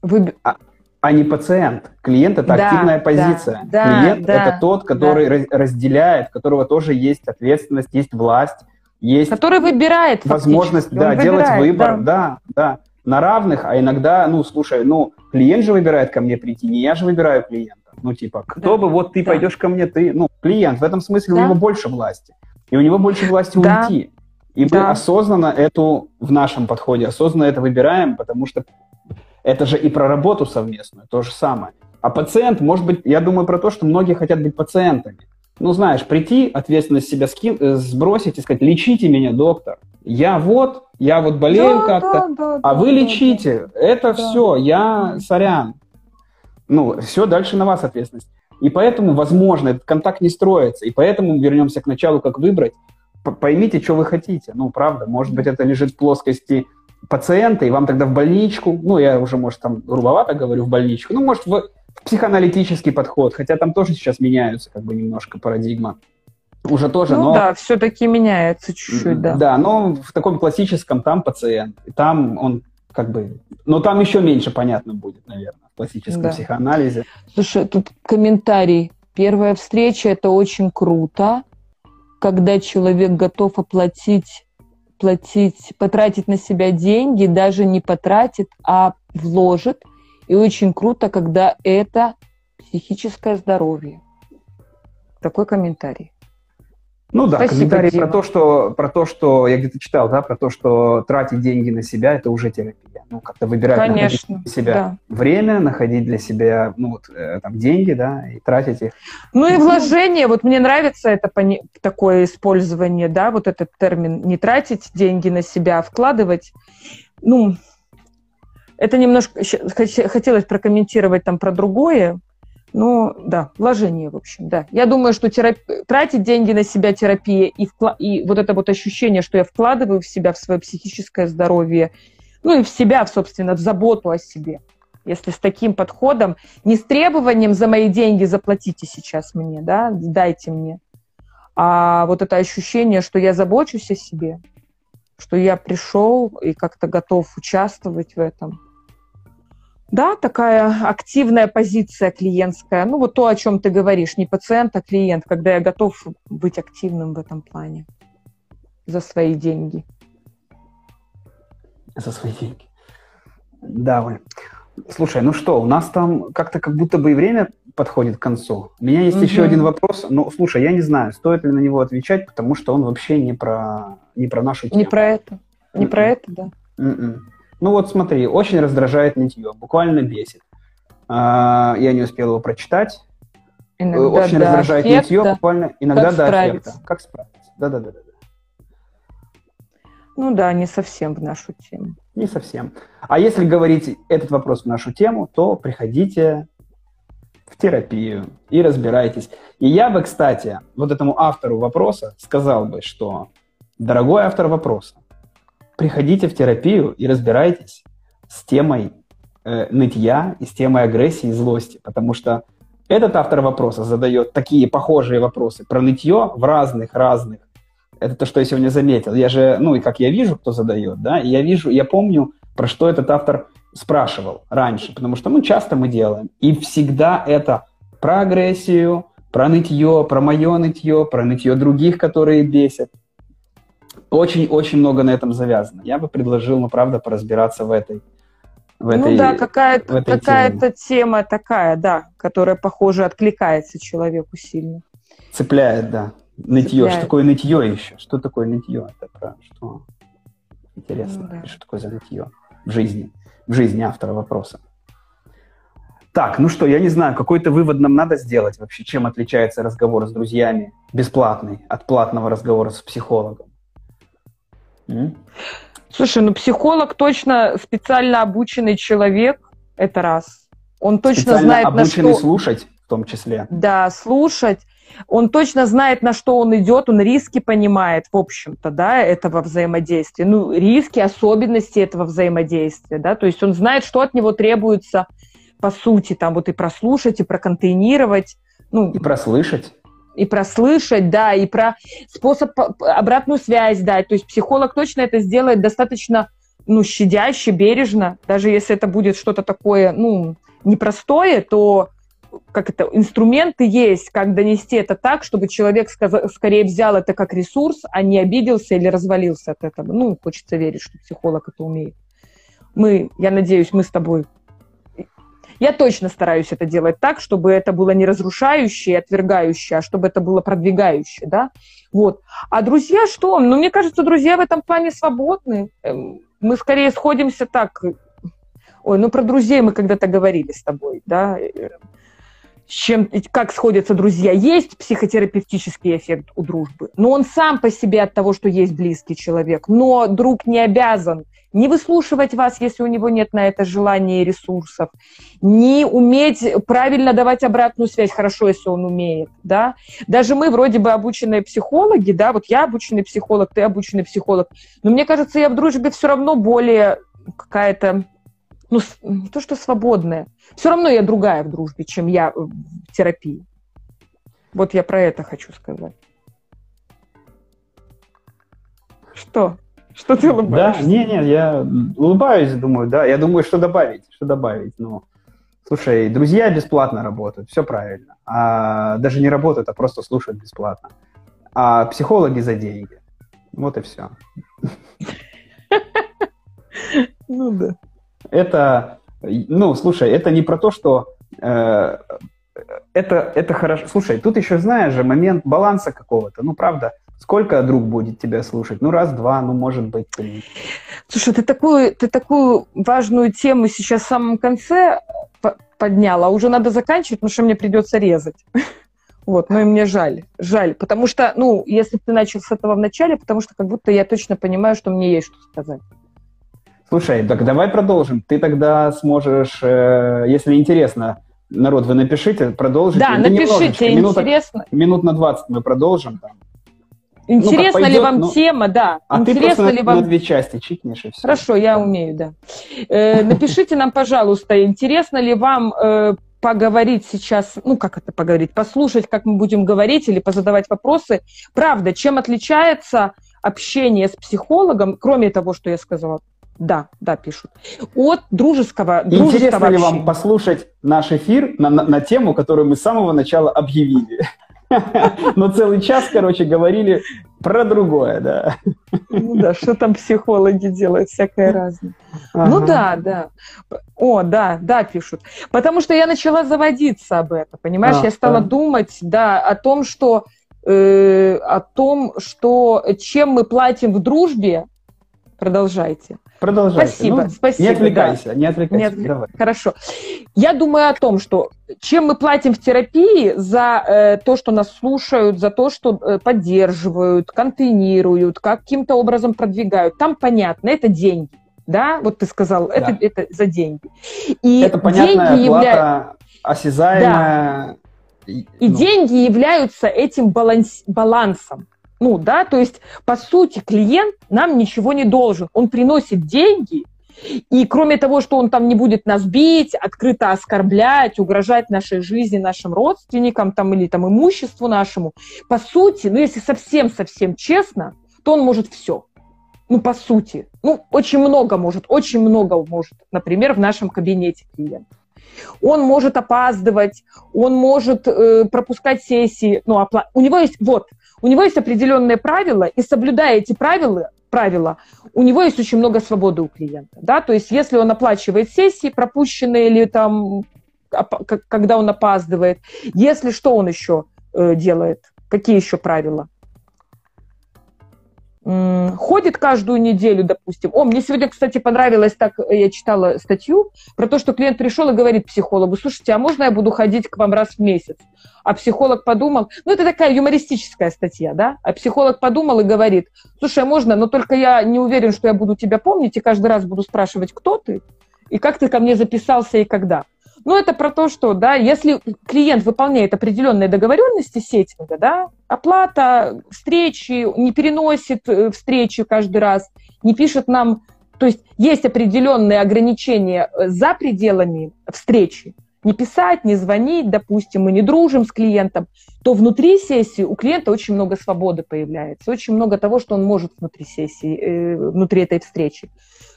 Вы... а, а не пациент. Клиент это да, активная позиция. Да, Клиент да, это тот, который да. разделяет, у которого тоже есть ответственность, есть власть, есть который выбирает возможность да, делать выбор, да. да, да, на равных, а иногда, ну, слушай, ну, клиент же выбирает ко мне прийти, не я же выбираю клиента. Ну, типа, кто да, бы, вот ты да. пойдешь ко мне, ты, ну, клиент, в этом смысле да. у него больше власти. И у него больше власти да. уйти. И да. мы осознанно эту, в нашем подходе, осознанно это выбираем, потому что это же и про работу совместную, то же самое. А пациент, может быть, я думаю про то, что многие хотят быть пациентами. Ну, знаешь, прийти, ответственность себя скин, э, сбросить и сказать, лечите меня, доктор. Я вот, я вот болею да, как-то, да, да, а да, вы да, лечите. Да, это да. все, я сорян. Ну, все, дальше на вас ответственность. И поэтому, возможно, этот контакт не строится. И поэтому вернемся к началу, как выбрать. Поймите, что вы хотите. Ну, правда, может быть, это лежит в плоскости пациента, и вам тогда в больничку, ну, я уже, может, там грубовато говорю, в больничку, ну, может, в психоаналитический подход, хотя там тоже сейчас меняются как бы немножко парадигма. Уже тоже, ну, но... да, все-таки меняется чуть-чуть, да. Да, но в таком классическом там пациент, и там он как бы... Но там еще меньше понятно будет, наверное, в классическом да. психоанализе. Слушай, тут комментарий. Первая встреча – это очень круто, когда человек готов оплатить платить, потратить на себя деньги, даже не потратит, а вложит. И очень круто, когда это психическое здоровье. Такой комментарий. Ну да, Спасибо, комментарий Дима. про то, что про то, что я где-то читал, да, про то, что тратить деньги на себя это уже терапия. Ну, как-то выбирать Конечно, для себя да. время, находить для себя ну, вот, э, там, деньги, да, и тратить их. Ну и вложение, вот мне нравится это такое использование, да, вот этот термин, не тратить деньги на себя, а вкладывать. Ну, это немножко хотелось прокомментировать там про другое, ну, да, вложение, в общем, да. Я думаю, что терап... тратить деньги на себя терапия и, вкла... и вот это вот ощущение, что я вкладываю в себя, в свое психическое здоровье, ну и в себя, собственно, в заботу о себе. Если с таким подходом, не с требованием за мои деньги заплатите сейчас мне, да, дайте мне, а вот это ощущение, что я забочусь о себе, что я пришел и как-то готов участвовать в этом – да, такая активная позиция клиентская. Ну, вот то, о чем ты говоришь, не пациент, а клиент, когда я готов быть активным в этом плане за свои деньги. За свои деньги. Да, Оль. Слушай, ну что, у нас там как-то как будто бы и время подходит к концу. У меня есть угу. еще один вопрос. Ну, слушай, я не знаю, стоит ли на него отвечать, потому что он вообще не про, не про нашу тему. Не про это. Не про м-м. это, да. Mm-mm. Ну вот смотри, очень раздражает нытье, буквально бесит. А, я не успел его прочитать. Иногда очень раздражает аффекта. нытье, буквально иногда как до справиться? аффекта. Как справиться? Да-да-да. Ну да, не совсем в нашу тему. Не совсем. А если говорить этот вопрос в нашу тему, то приходите в терапию и разбирайтесь. И я бы, кстати, вот этому автору вопроса сказал бы, что, дорогой автор вопроса, приходите в терапию и разбирайтесь с темой э, нытья и с темой агрессии и злости, потому что этот автор вопроса задает такие похожие вопросы про нытье в разных-разных. Это то, что я сегодня заметил. Я же, ну и как я вижу, кто задает, да, и я вижу, я помню, про что этот автор спрашивал раньше, потому что, ну, часто мы делаем. И всегда это про агрессию, про нытье, про мое нытье, про нытье других, которые бесят. Очень-очень много на этом завязано. Я бы предложил, ну, правда, поразбираться в этой в ну этой, ну да, какая-то какая тема такая, да, которая, похоже, откликается человеку сильно. Цепляет, да. Нытье. Цепляет. Что такое нытье еще? Что такое нытье? Это про что? Интересно. Ну, да. Что такое за нытье в жизни? В жизни автора вопроса. Так, ну что, я не знаю, какой-то вывод нам надо сделать вообще, чем отличается разговор с друзьями бесплатный от платного разговора с психологом. Слушай, ну психолог точно специально обученный человек, это раз. Он точно специально знает, обученный на что... слушать в том числе. Да, слушать. Он точно знает, на что он идет, он риски понимает, в общем-то, да, этого взаимодействия. Ну, риски, особенности этого взаимодействия, да, то есть он знает, что от него требуется – по сути, там вот и прослушать, и проконтейнировать. Ну, и прослышать. И прослышать, да, и про способ обратную связь дать. То есть психолог точно это сделает достаточно ну, щадяще, бережно. Даже если это будет что-то такое, ну, непростое, то как это, инструменты есть, как донести это так, чтобы человек скорее взял это как ресурс, а не обиделся или развалился от этого. Ну, хочется верить, что психолог это умеет. Мы, я надеюсь, мы с тобой я точно стараюсь это делать так, чтобы это было не разрушающее, отвергающее, а чтобы это было продвигающее, да. Вот. А друзья что? Ну, мне кажется, друзья в этом плане свободны. Эм, мы скорее сходимся так. Ой, ну про друзей мы когда-то говорили с тобой, да чем, как сходятся друзья. Есть психотерапевтический эффект у дружбы, но он сам по себе от того, что есть близкий человек. Но друг не обязан не выслушивать вас, если у него нет на это желания и ресурсов, не уметь правильно давать обратную связь, хорошо, если он умеет, да. Даже мы вроде бы обученные психологи, да, вот я обученный психолог, ты обученный психолог, но мне кажется, я в дружбе все равно более какая-то ну, не то что свободная. Все равно я другая в дружбе, чем я в терапии. Вот я про это хочу сказать. Что? Что ты улыбаешься? Да, не, не, я улыбаюсь, думаю, да. Я думаю, что добавить, что добавить. Ну, слушай, друзья бесплатно работают, все правильно. А даже не работают, а просто слушают бесплатно. А психологи за деньги. Вот и все. Ну да это, ну, слушай, это не про то, что э, это, это хорошо. Слушай, тут еще, знаешь же, момент баланса какого-то. Ну, правда, сколько друг будет тебя слушать? Ну, раз-два, ну, может быть, три. Слушай, ты такую, ты такую важную тему сейчас в самом конце подняла, а уже надо заканчивать, потому что мне придется резать. Вот, ну и мне жаль, жаль, потому что, ну, если ты начал с этого в начале, потому что как будто я точно понимаю, что мне есть что сказать. Слушай, так давай продолжим. Ты тогда сможешь, э, если интересно, народ, вы напишите, продолжите. Да, ну, напишите, минуток, интересно. Минут на 20 мы продолжим там. Интересна ну, пойдет, ли вам ну, тема, да. А Интересно ты ли вам... на две части чикнешь и все. Хорошо, я умею, да. Э, напишите нам, пожалуйста, интересно ли вам э, поговорить сейчас, ну как это поговорить, послушать, как мы будем говорить или позадавать вопросы. Правда, чем отличается общение с психологом, кроме того, что я сказала, да, да, пишут. От дружеского, дружеского Интересно ли вам послушать наш эфир на, на, на тему, которую мы с самого начала объявили? Но целый час, короче, говорили про другое, да. Ну да, что там психологи делают, всякое разное. Ну ага. Ну да, да. О, да, да, пишут. Потому что я начала заводиться об этом, понимаешь? А, я стала а. думать, да, о том, что э, о том, что чем мы платим в дружбе, продолжайте. Продолжай. Спасибо, ну, спасибо. Не отвлекайся, да. не отвлекайся. Не отвлек... Давай. Хорошо. Я думаю о том, что чем мы платим в терапии за э, то, что нас слушают, за то, что э, поддерживают, контейнируют, каким-то образом продвигают. Там понятно, это деньги. Да, вот ты сказал, да. это, это за деньги. И это понятная деньги плата, явля... осязаемая. Да. И ну. деньги являются этим баланс, балансом. Ну, да, то есть, по сути, клиент нам ничего не должен. Он приносит деньги, и кроме того, что он там не будет нас бить, открыто оскорблять, угрожать нашей жизни, нашим родственникам там, или там, имуществу нашему, по сути, ну, если совсем-совсем честно, то он может все. Ну, по сути. Ну, очень много может, очень много может, например, в нашем кабинете клиент. Он может опаздывать, он может э, пропускать сессии, ну, опла... у него есть, вот, у него есть определенные правила, и соблюдая эти правила, правила, у него есть очень много свободы у клиента. Да? То есть если он оплачивает сессии пропущенные или там, когда он опаздывает, если что он еще э, делает, какие еще правила? Ходит каждую неделю, допустим. О, мне сегодня, кстати, понравилось, так я читала статью про то, что клиент пришел и говорит психологу, слушайте, а можно я буду ходить к вам раз в месяц? А психолог подумал, ну это такая юмористическая статья, да? А психолог подумал и говорит, слушай, а можно, но только я не уверен, что я буду тебя помнить и каждый раз буду спрашивать, кто ты и как ты ко мне записался и когда. Ну, это про то, что, да, если клиент выполняет определенные договоренности сеттинга, да, оплата, встречи, не переносит э, встречи каждый раз, не пишет нам, то есть есть определенные ограничения э, за пределами встречи, не писать, не звонить, допустим, мы не дружим с клиентом, то внутри сессии у клиента очень много свободы появляется, очень много того, что он может внутри сессии, э, внутри этой встречи,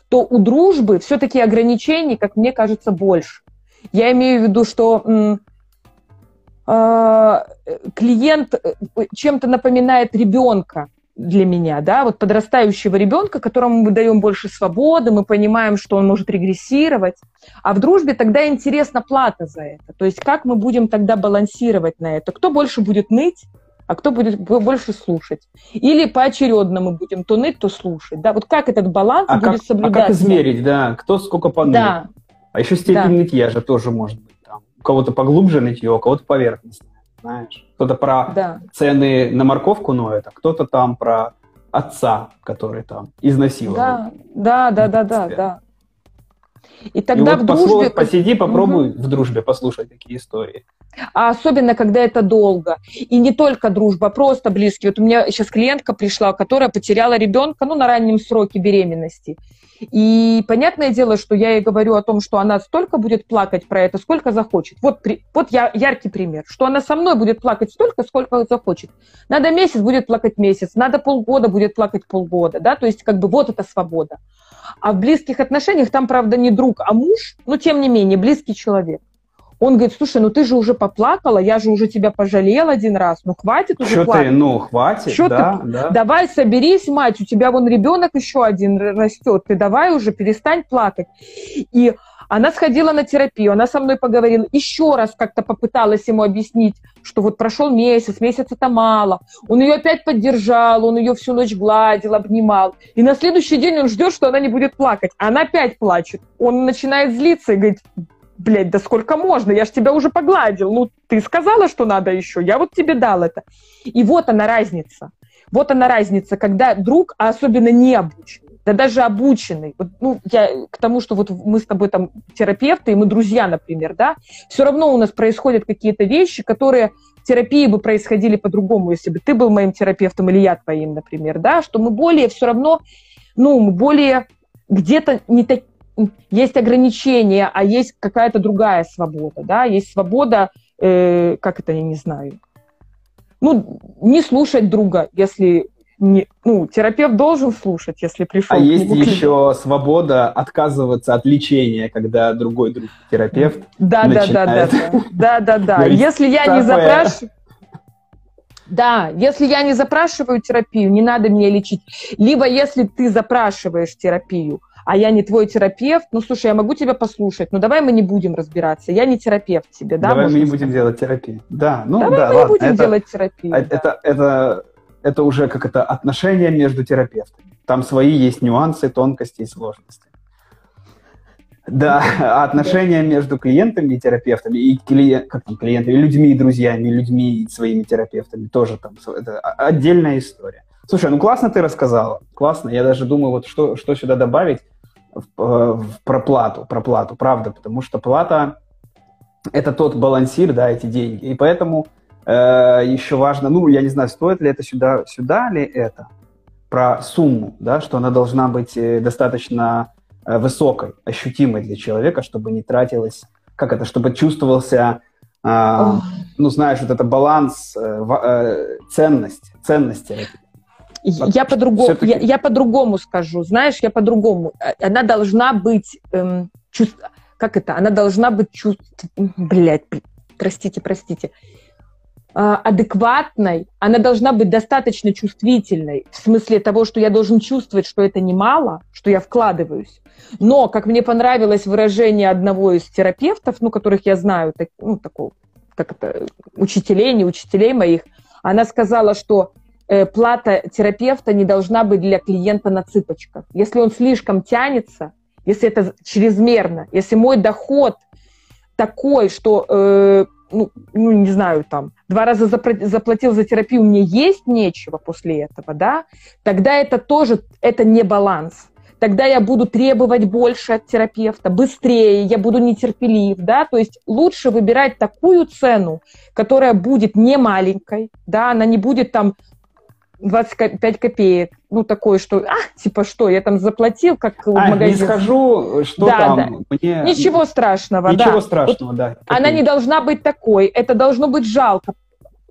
то у дружбы все-таки ограничений, как мне кажется, больше. Я имею в виду, что э, клиент чем-то напоминает ребенка для меня, да, вот подрастающего ребенка, которому мы даем больше свободы, мы понимаем, что он может регрессировать. А в дружбе тогда интересна плата за это. То есть как мы будем тогда балансировать на это? Кто больше будет ныть, а кто будет больше слушать? Или поочередно мы будем то ныть, то слушать. Да? Вот как этот баланс а будет как, соблюдаться? А как измерить, да? Кто сколько поныл? Да. А еще степень да. нытья же тоже может быть. Там. У кого-то поглубже нытье, у кого-то поверхностное, знаешь. Кто-то про да. цены на морковку ноет, а кто-то там про отца, который там изнасиловал. Да, да, да, да, да, да. И тогда и вот в дружбе... Посиди, попробуй угу. в дружбе послушать такие истории. А особенно, когда это долго. И не только дружба, просто близкие. Вот у меня сейчас клиентка пришла, которая потеряла ребенка ну, на раннем сроке беременности. И понятное дело, что я ей говорю о том, что она столько будет плакать про это, сколько захочет. Вот, при, вот я, яркий пример, что она со мной будет плакать столько, сколько захочет. Надо месяц, будет плакать месяц, надо полгода, будет плакать полгода, да, то есть как бы вот это свобода. А в близких отношениях там, правда, не друг, а муж, но тем не менее близкий человек. Он говорит, слушай, ну ты же уже поплакала, я же уже тебя пожалел один раз, ну хватит уже Что плакать. ты, ну хватит, Что да, ты, да. Давай соберись, мать, у тебя вон ребенок еще один растет, ты давай уже перестань плакать. И она сходила на терапию, она со мной поговорила, еще раз как-то попыталась ему объяснить, что вот прошел месяц, месяц это мало. Он ее опять поддержал, он ее всю ночь гладил, обнимал. И на следующий день он ждет, что она не будет плакать. Она опять плачет. Он начинает злиться и говорит, блядь, да сколько можно, я ж тебя уже погладил, ну, ты сказала, что надо еще, я вот тебе дал это. И вот она разница. Вот она разница, когда друг, а особенно не обученный, да даже обученный, вот, ну, я к тому, что вот мы с тобой там терапевты, и мы друзья, например, да, все равно у нас происходят какие-то вещи, которые терапии бы происходили по-другому, если бы ты был моим терапевтом или я твоим, например, да, что мы более все равно, ну, мы более где-то не, так, есть ограничения, а есть какая-то другая свобода, да, есть свобода, э, как это, я не знаю, ну, не слушать друга, если не, ну, терапевт должен слушать, если пришел. А есть еще свобода отказываться от лечения, когда другой друг терапевт. Да, да, да, да, да, да, да. Если я не запрашиваю. Да, если я не запрашиваю терапию, не надо меня лечить. Либо если ты запрашиваешь терапию, а я не твой терапевт, ну, слушай, я могу тебя послушать, но давай мы не будем разбираться, я не терапевт тебе, да? Давай мы не будем делать терапию. Да, ну давай да, мы ладно. не будем это, делать терапию. Это, да. это, это, это уже как это отношения между терапевтами. Там свои есть нюансы, тонкости и сложности. Да, а отношения между клиентами и терапевтами, и клиент, как там, клиентами, людьми и друзьями, людьми и своими терапевтами тоже там это отдельная история. Слушай, ну классно ты рассказала, классно. Я даже думаю, вот что, что сюда добавить в, э, в проплату, проплату, правда, потому что плата это тот балансир, да, эти деньги. И поэтому э, еще важно, ну, я не знаю, стоит ли это сюда, сюда ли это, про сумму, да, что она должна быть э, достаточно э, высокой, ощутимой для человека, чтобы не тратилась, как это, чтобы чувствовался, э, ну, знаешь, вот это баланс, э, э, ценность, ценности я по-другому, я, я по-другому скажу, знаешь, я по-другому. Э, она должна быть, эм, чувств... как это? Она должна быть чувств... Блядь, простите, простите. Э, адекватной, она должна быть достаточно чувствительной, в смысле того, что я должен чувствовать, что это немало, что я вкладываюсь. Но, как мне понравилось выражение одного из терапевтов, ну, которых я знаю, так, ну, такого, как это, учителей, не учителей моих, она сказала, что плата терапевта не должна быть для клиента на цыпочках. Если он слишком тянется, если это чрезмерно, если мой доход такой, что, э, ну, ну, не знаю, там, два раза заплатил за терапию, мне есть нечего после этого, да, тогда это тоже, это не баланс тогда я буду требовать больше от терапевта, быстрее, я буду нетерпелив, да, то есть лучше выбирать такую цену, которая будет не маленькой, да, она не будет там 25 копеек, ну, такое, что, а, типа, что, я там заплатил, как а, в магазине. не схожу, что да, там, да. мне... Ничего страшного, Ничего да. Страшного, вот да. Она не должна быть такой, это должно быть жалко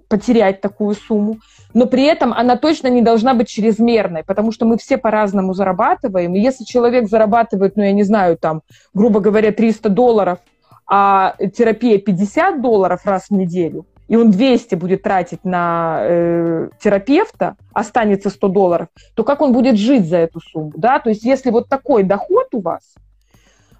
потерять такую сумму но при этом она точно не должна быть чрезмерной, потому что мы все по-разному зарабатываем. И если человек зарабатывает, ну, я не знаю, там, грубо говоря, 300 долларов, а терапия 50 долларов раз в неделю, и он 200 будет тратить на э, терапевта, останется 100 долларов, то как он будет жить за эту сумму, да? То есть если вот такой доход у вас,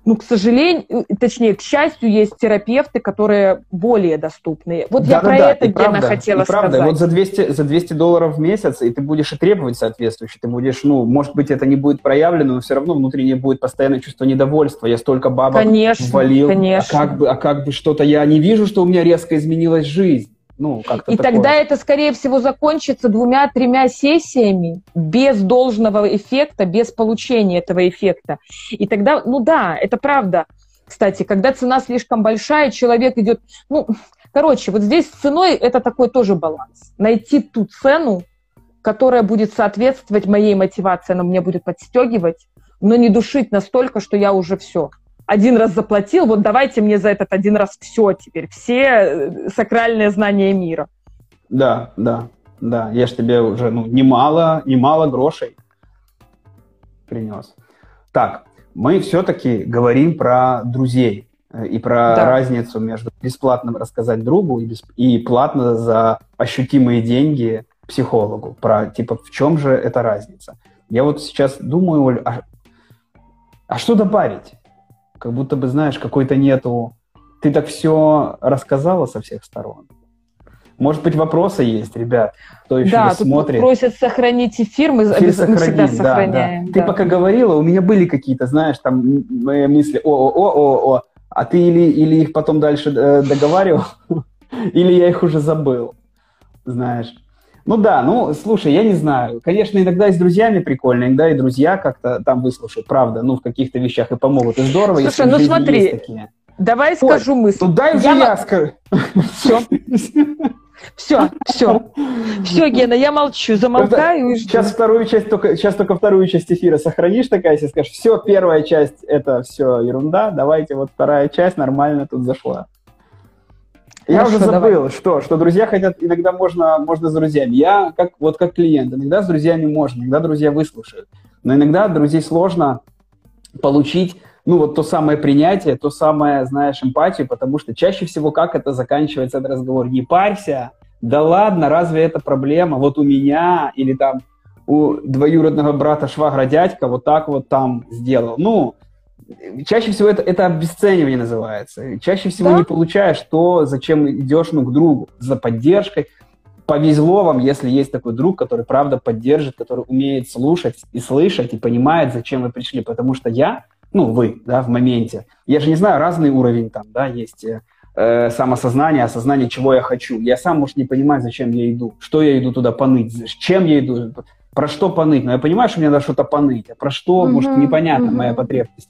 ну, к сожалению, точнее, к счастью, есть терапевты, которые более доступные. Вот да, я да, про да, это, Гена, правда, хотела и правда. сказать. Вот за 200, за 200 долларов в месяц, и ты будешь и требовать соответствующе, ты будешь, ну, может быть, это не будет проявлено, но все равно внутреннее будет постоянное чувство недовольства. Я столько бабок конечно, ввалил, конечно. а как бы, а как бы что-то я не вижу, что у меня резко изменилась жизнь. Ну, как-то и такое. тогда это, скорее всего, закончится двумя-тремя сессиями без должного эффекта, без получения этого эффекта. И тогда, ну да, это правда. Кстати, когда цена слишком большая, человек идет... Ну, короче, вот здесь с ценой это такой тоже баланс. Найти ту цену, которая будет соответствовать моей мотивации, она мне будет подстегивать, но не душить настолько, что я уже все – один раз заплатил, вот давайте мне за этот один раз все теперь, все э, сакральные знания мира. Да, да, да. Я же тебе уже ну, немало, немало грошей принес. Так, мы все-таки говорим про друзей э, и про да. разницу между бесплатным рассказать другу и, бесп... и платно за ощутимые деньги психологу. Про типа в чем же эта разница? Я вот сейчас думаю, Оль, а, а что добавить? Как будто бы, знаешь, какой-то нету... Ты так все рассказала со всех сторон. Может быть, вопросы есть, ребят, кто еще да, смотрит. Да, просят сохранить эфир, мы, эфир сохранить, всегда да, сохраняем. Да. Ты пока говорила, у меня были какие-то, знаешь, там мысли, о-о-о-о-о, а ты или, или их потом дальше э, договаривал, или я их уже забыл, знаешь. Ну да, ну слушай, я не знаю. Конечно, иногда и с друзьями прикольно, иногда и друзья как-то там выслушают, правда, ну в каких-то вещах и помогут. И здорово, Слушай, если ну смотри, такие. давай Ой, скажу мысль. Ну дай уже я, я скажу. Все. Все, все. Все, Гена, я молчу, замолкаю. Сейчас вторую часть только, сейчас только вторую часть эфира сохранишь такая, если скажешь, все, первая часть это все ерунда, давайте вот вторая часть нормально тут зашла. Я уже забыл, давай. что, что друзья хотят, иногда можно, можно с друзьями. Я как, вот как клиент, иногда с друзьями можно, иногда друзья выслушают. Но иногда друзей сложно получить, ну, вот то самое принятие, то самое, знаешь, эмпатию, потому что чаще всего как это заканчивается этот разговор? Не парься, да ладно, разве это проблема? Вот у меня или там у двоюродного брата швагра дядька вот так вот там сделал. Ну, чаще всего это, это обесценивание называется. Чаще всего да? не получаешь то, зачем идешь ну, к другу, за поддержкой. Повезло вам, если есть такой друг, который правда поддержит, который умеет слушать и слышать, и понимает, зачем вы пришли. Потому что я, ну, вы, да, в моменте, я же не знаю, разный уровень там, да, есть э, самосознание, осознание, чего я хочу. Я сам, может, не понимаю, зачем я иду, что я иду туда поныть, чем я иду, про что поныть. Но я понимаю, что мне надо что-то поныть, а про что, mm-hmm. может, непонятно mm-hmm. моя потребность.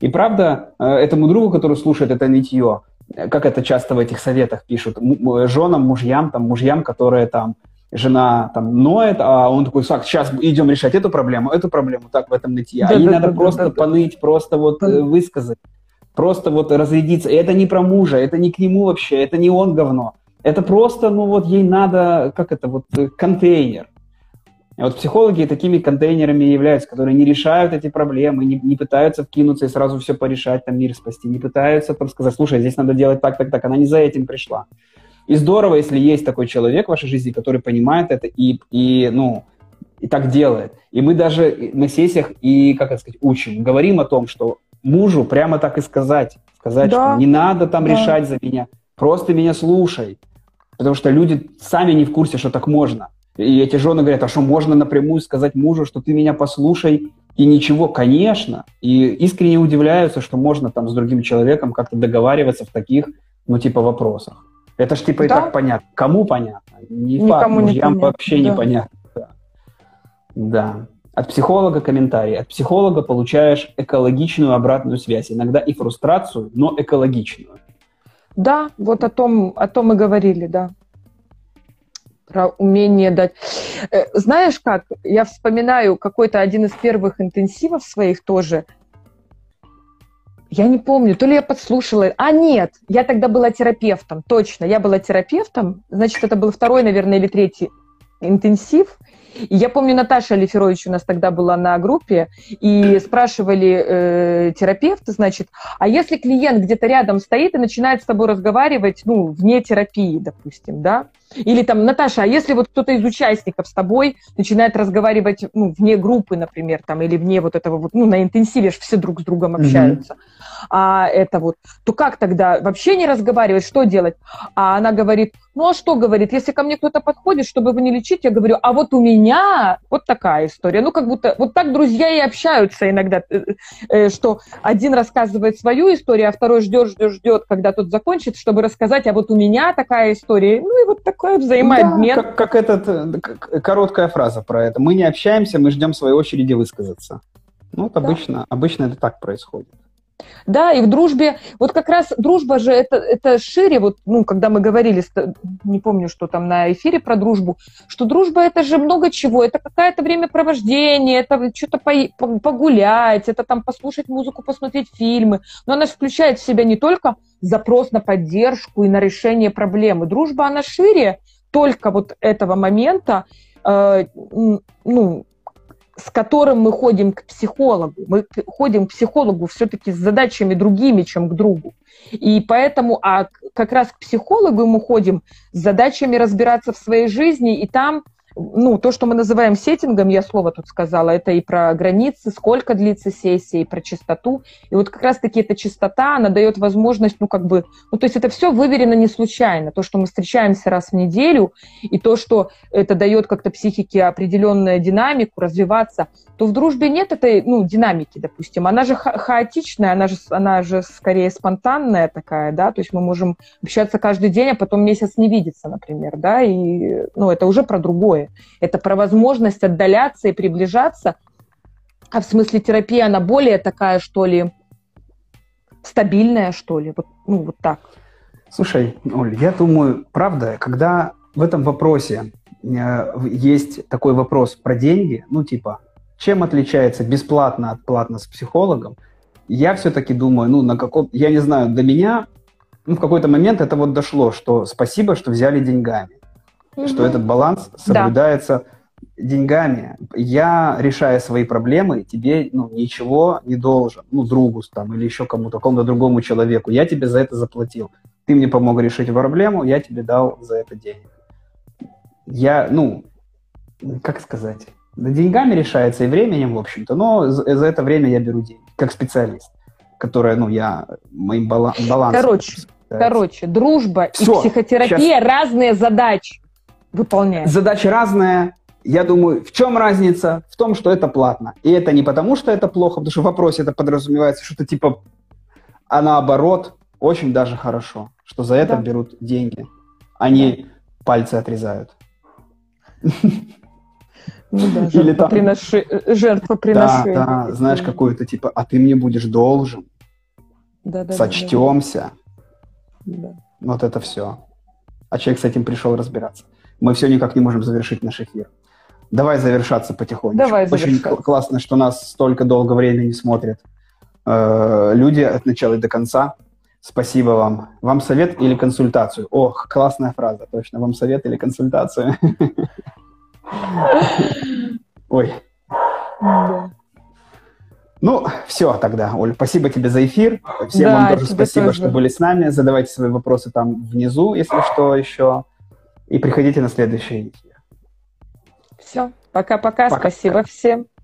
И правда, э, этому другу, который слушает это нытье, как это часто в этих советах пишут, женам, мужьям, там, мужьям, которые там, жена там ноет, а он такой, так, сейчас идем решать эту проблему, эту проблему, так, в этом нытье. Да, а ей да, надо да, просто да, поныть, да. просто вот да. Э, высказать, просто вот разрядиться. И это не про мужа, это не к нему вообще, это не он говно. Это просто, ну вот ей надо, как это, вот э, контейнер. А вот психологи такими контейнерами являются, которые не решают эти проблемы, не, не пытаются вкинуться и сразу все порешать, там мир спасти, не пытаются там сказать, слушай, здесь надо делать так, так, так. Она не за этим пришла. И здорово, если есть такой человек в вашей жизни, который понимает это и, и ну, и так делает. И мы даже на сессиях и, как это сказать, учим, говорим о том, что мужу прямо так и сказать, сказать, да. что не надо там да. решать за меня, просто меня слушай, потому что люди сами не в курсе, что так можно. И эти жены говорят, а что можно напрямую сказать мужу, что ты меня послушай, и ничего, конечно. И искренне удивляются, что можно там с другим человеком как-то договариваться в таких, ну, типа, вопросах. Это ж типа да. и так понятно. Кому понятно? Не Никому факт, мужьям не вообще да. непонятно. Да. да. От психолога комментарий. От психолога получаешь экологичную обратную связь. Иногда и фрустрацию, но экологичную. Да, вот о том, о том и говорили, да. Про умение дать. Э, знаешь как, я вспоминаю какой-то один из первых интенсивов своих тоже. Я не помню, то ли я подслушала. А, нет, я тогда была терапевтом, точно. Я была терапевтом, значит, это был второй, наверное, или третий интенсив. И я помню, Наташа Алиферович у нас тогда была на группе, и спрашивали э, терапевты, значит, а если клиент где-то рядом стоит и начинает с тобой разговаривать, ну, вне терапии, допустим, да, или там, Наташа, а если вот кто-то из участников с тобой начинает разговаривать ну, вне группы, например, там, или вне вот этого вот, ну, на интенсиве все друг с другом общаются, mm-hmm. а это вот, то как тогда вообще не разговаривать, что делать? А она говорит, ну а что говорит, если ко мне кто-то подходит, чтобы его не лечить, я говорю, а вот у меня вот такая история. Ну, как будто вот так друзья и общаются иногда, э, э, что один рассказывает свою историю, а второй ждет, ждет, ждет, когда тот закончит, чтобы рассказать, а вот у меня такая история. Ну и вот такой взаимообмен. Да, как, как этот, э, как, короткая фраза про это. Мы не общаемся, мы ждем своей очереди высказаться. Ну, вот обычно, да. обычно это так происходит. Да, и в дружбе, вот как раз дружба же это, это шире, вот, ну, когда мы говорили, не помню, что там на эфире про дружбу, что дружба это же много чего, это какое-то времяпровождение, это что-то по, погулять, это там послушать музыку, посмотреть фильмы, но она включает в себя не только запрос на поддержку и на решение проблемы. Дружба, она шире только вот этого момента, э, ну, с которым мы ходим к психологу. Мы ходим к психологу все-таки с задачами другими, чем к другу. И поэтому, а как раз к психологу мы ходим с задачами разбираться в своей жизни, и там ну, то, что мы называем сеттингом, я слово тут сказала, это и про границы, сколько длится сессия, и про чистоту. И вот как раз-таки эта чистота, она дает возможность, ну, как бы, ну, то есть это все выверено не случайно. То, что мы встречаемся раз в неделю, и то, что это дает как-то психике определенную динамику, развиваться, то в дружбе нет этой, ну, динамики, допустим. Она же ха- хаотичная, она же, она же скорее спонтанная такая, да, то есть мы можем общаться каждый день, а потом месяц не видеться, например, да, и, ну, это уже про другое. Это про возможность отдаляться и приближаться. А в смысле терапии она более такая, что ли, стабильная, что ли, вот, ну, вот так. Слушай, Оль, я думаю, правда, когда в этом вопросе э, есть такой вопрос про деньги, ну, типа, чем отличается бесплатно от платно с психологом, я все-таки думаю, ну, на каком... Я не знаю, до меня ну, в какой-то момент это вот дошло, что спасибо, что взяли деньгами угу. что этот баланс соблюдается да. деньгами. Я, решая свои проблемы, тебе ну, ничего не должен, ну, другу там, или еще кому-то, какому-то другому человеку. Я тебе за это заплатил. Ты мне помог решить проблему, я тебе дал за это денег. Я, ну, как сказать, деньгами решается и временем, в общем-то, но за, за это время я беру деньги, как специалист, которое, ну, я моим балансом... Короче, короче, дружба Все, и психотерапия сейчас... разные задачи выполняет. Задача разная. Я думаю, в чем разница? В том, что это платно. И это не потому, что это плохо, потому что в вопросе это подразумевается что-то типа, а наоборот, очень даже хорошо, что за это да. берут деньги. Они да. пальцы отрезают. Ну да, Или там... жертвоприношение. Да, да, знаешь, какое-то типа, а ты мне будешь должен. Да, да, Сочтемся. Да, да. Вот это все. А человек с этим пришел разбираться мы все никак не можем завершить наш эфир. Давай завершаться потихоньку. Давай Очень завершаться. классно, что нас столько долго времени смотрят э, люди от начала и до конца. Спасибо вам. Вам совет или консультацию? Ох, классная фраза, точно. Вам совет или консультацию? Ой. Ну, все тогда, Оль, спасибо тебе за эфир. Всем да, вам тоже спасибо, тоже. что были с нами. Задавайте свои вопросы там внизу, если что еще. И приходите на следующий эфир. Все, пока-пока, спасибо всем.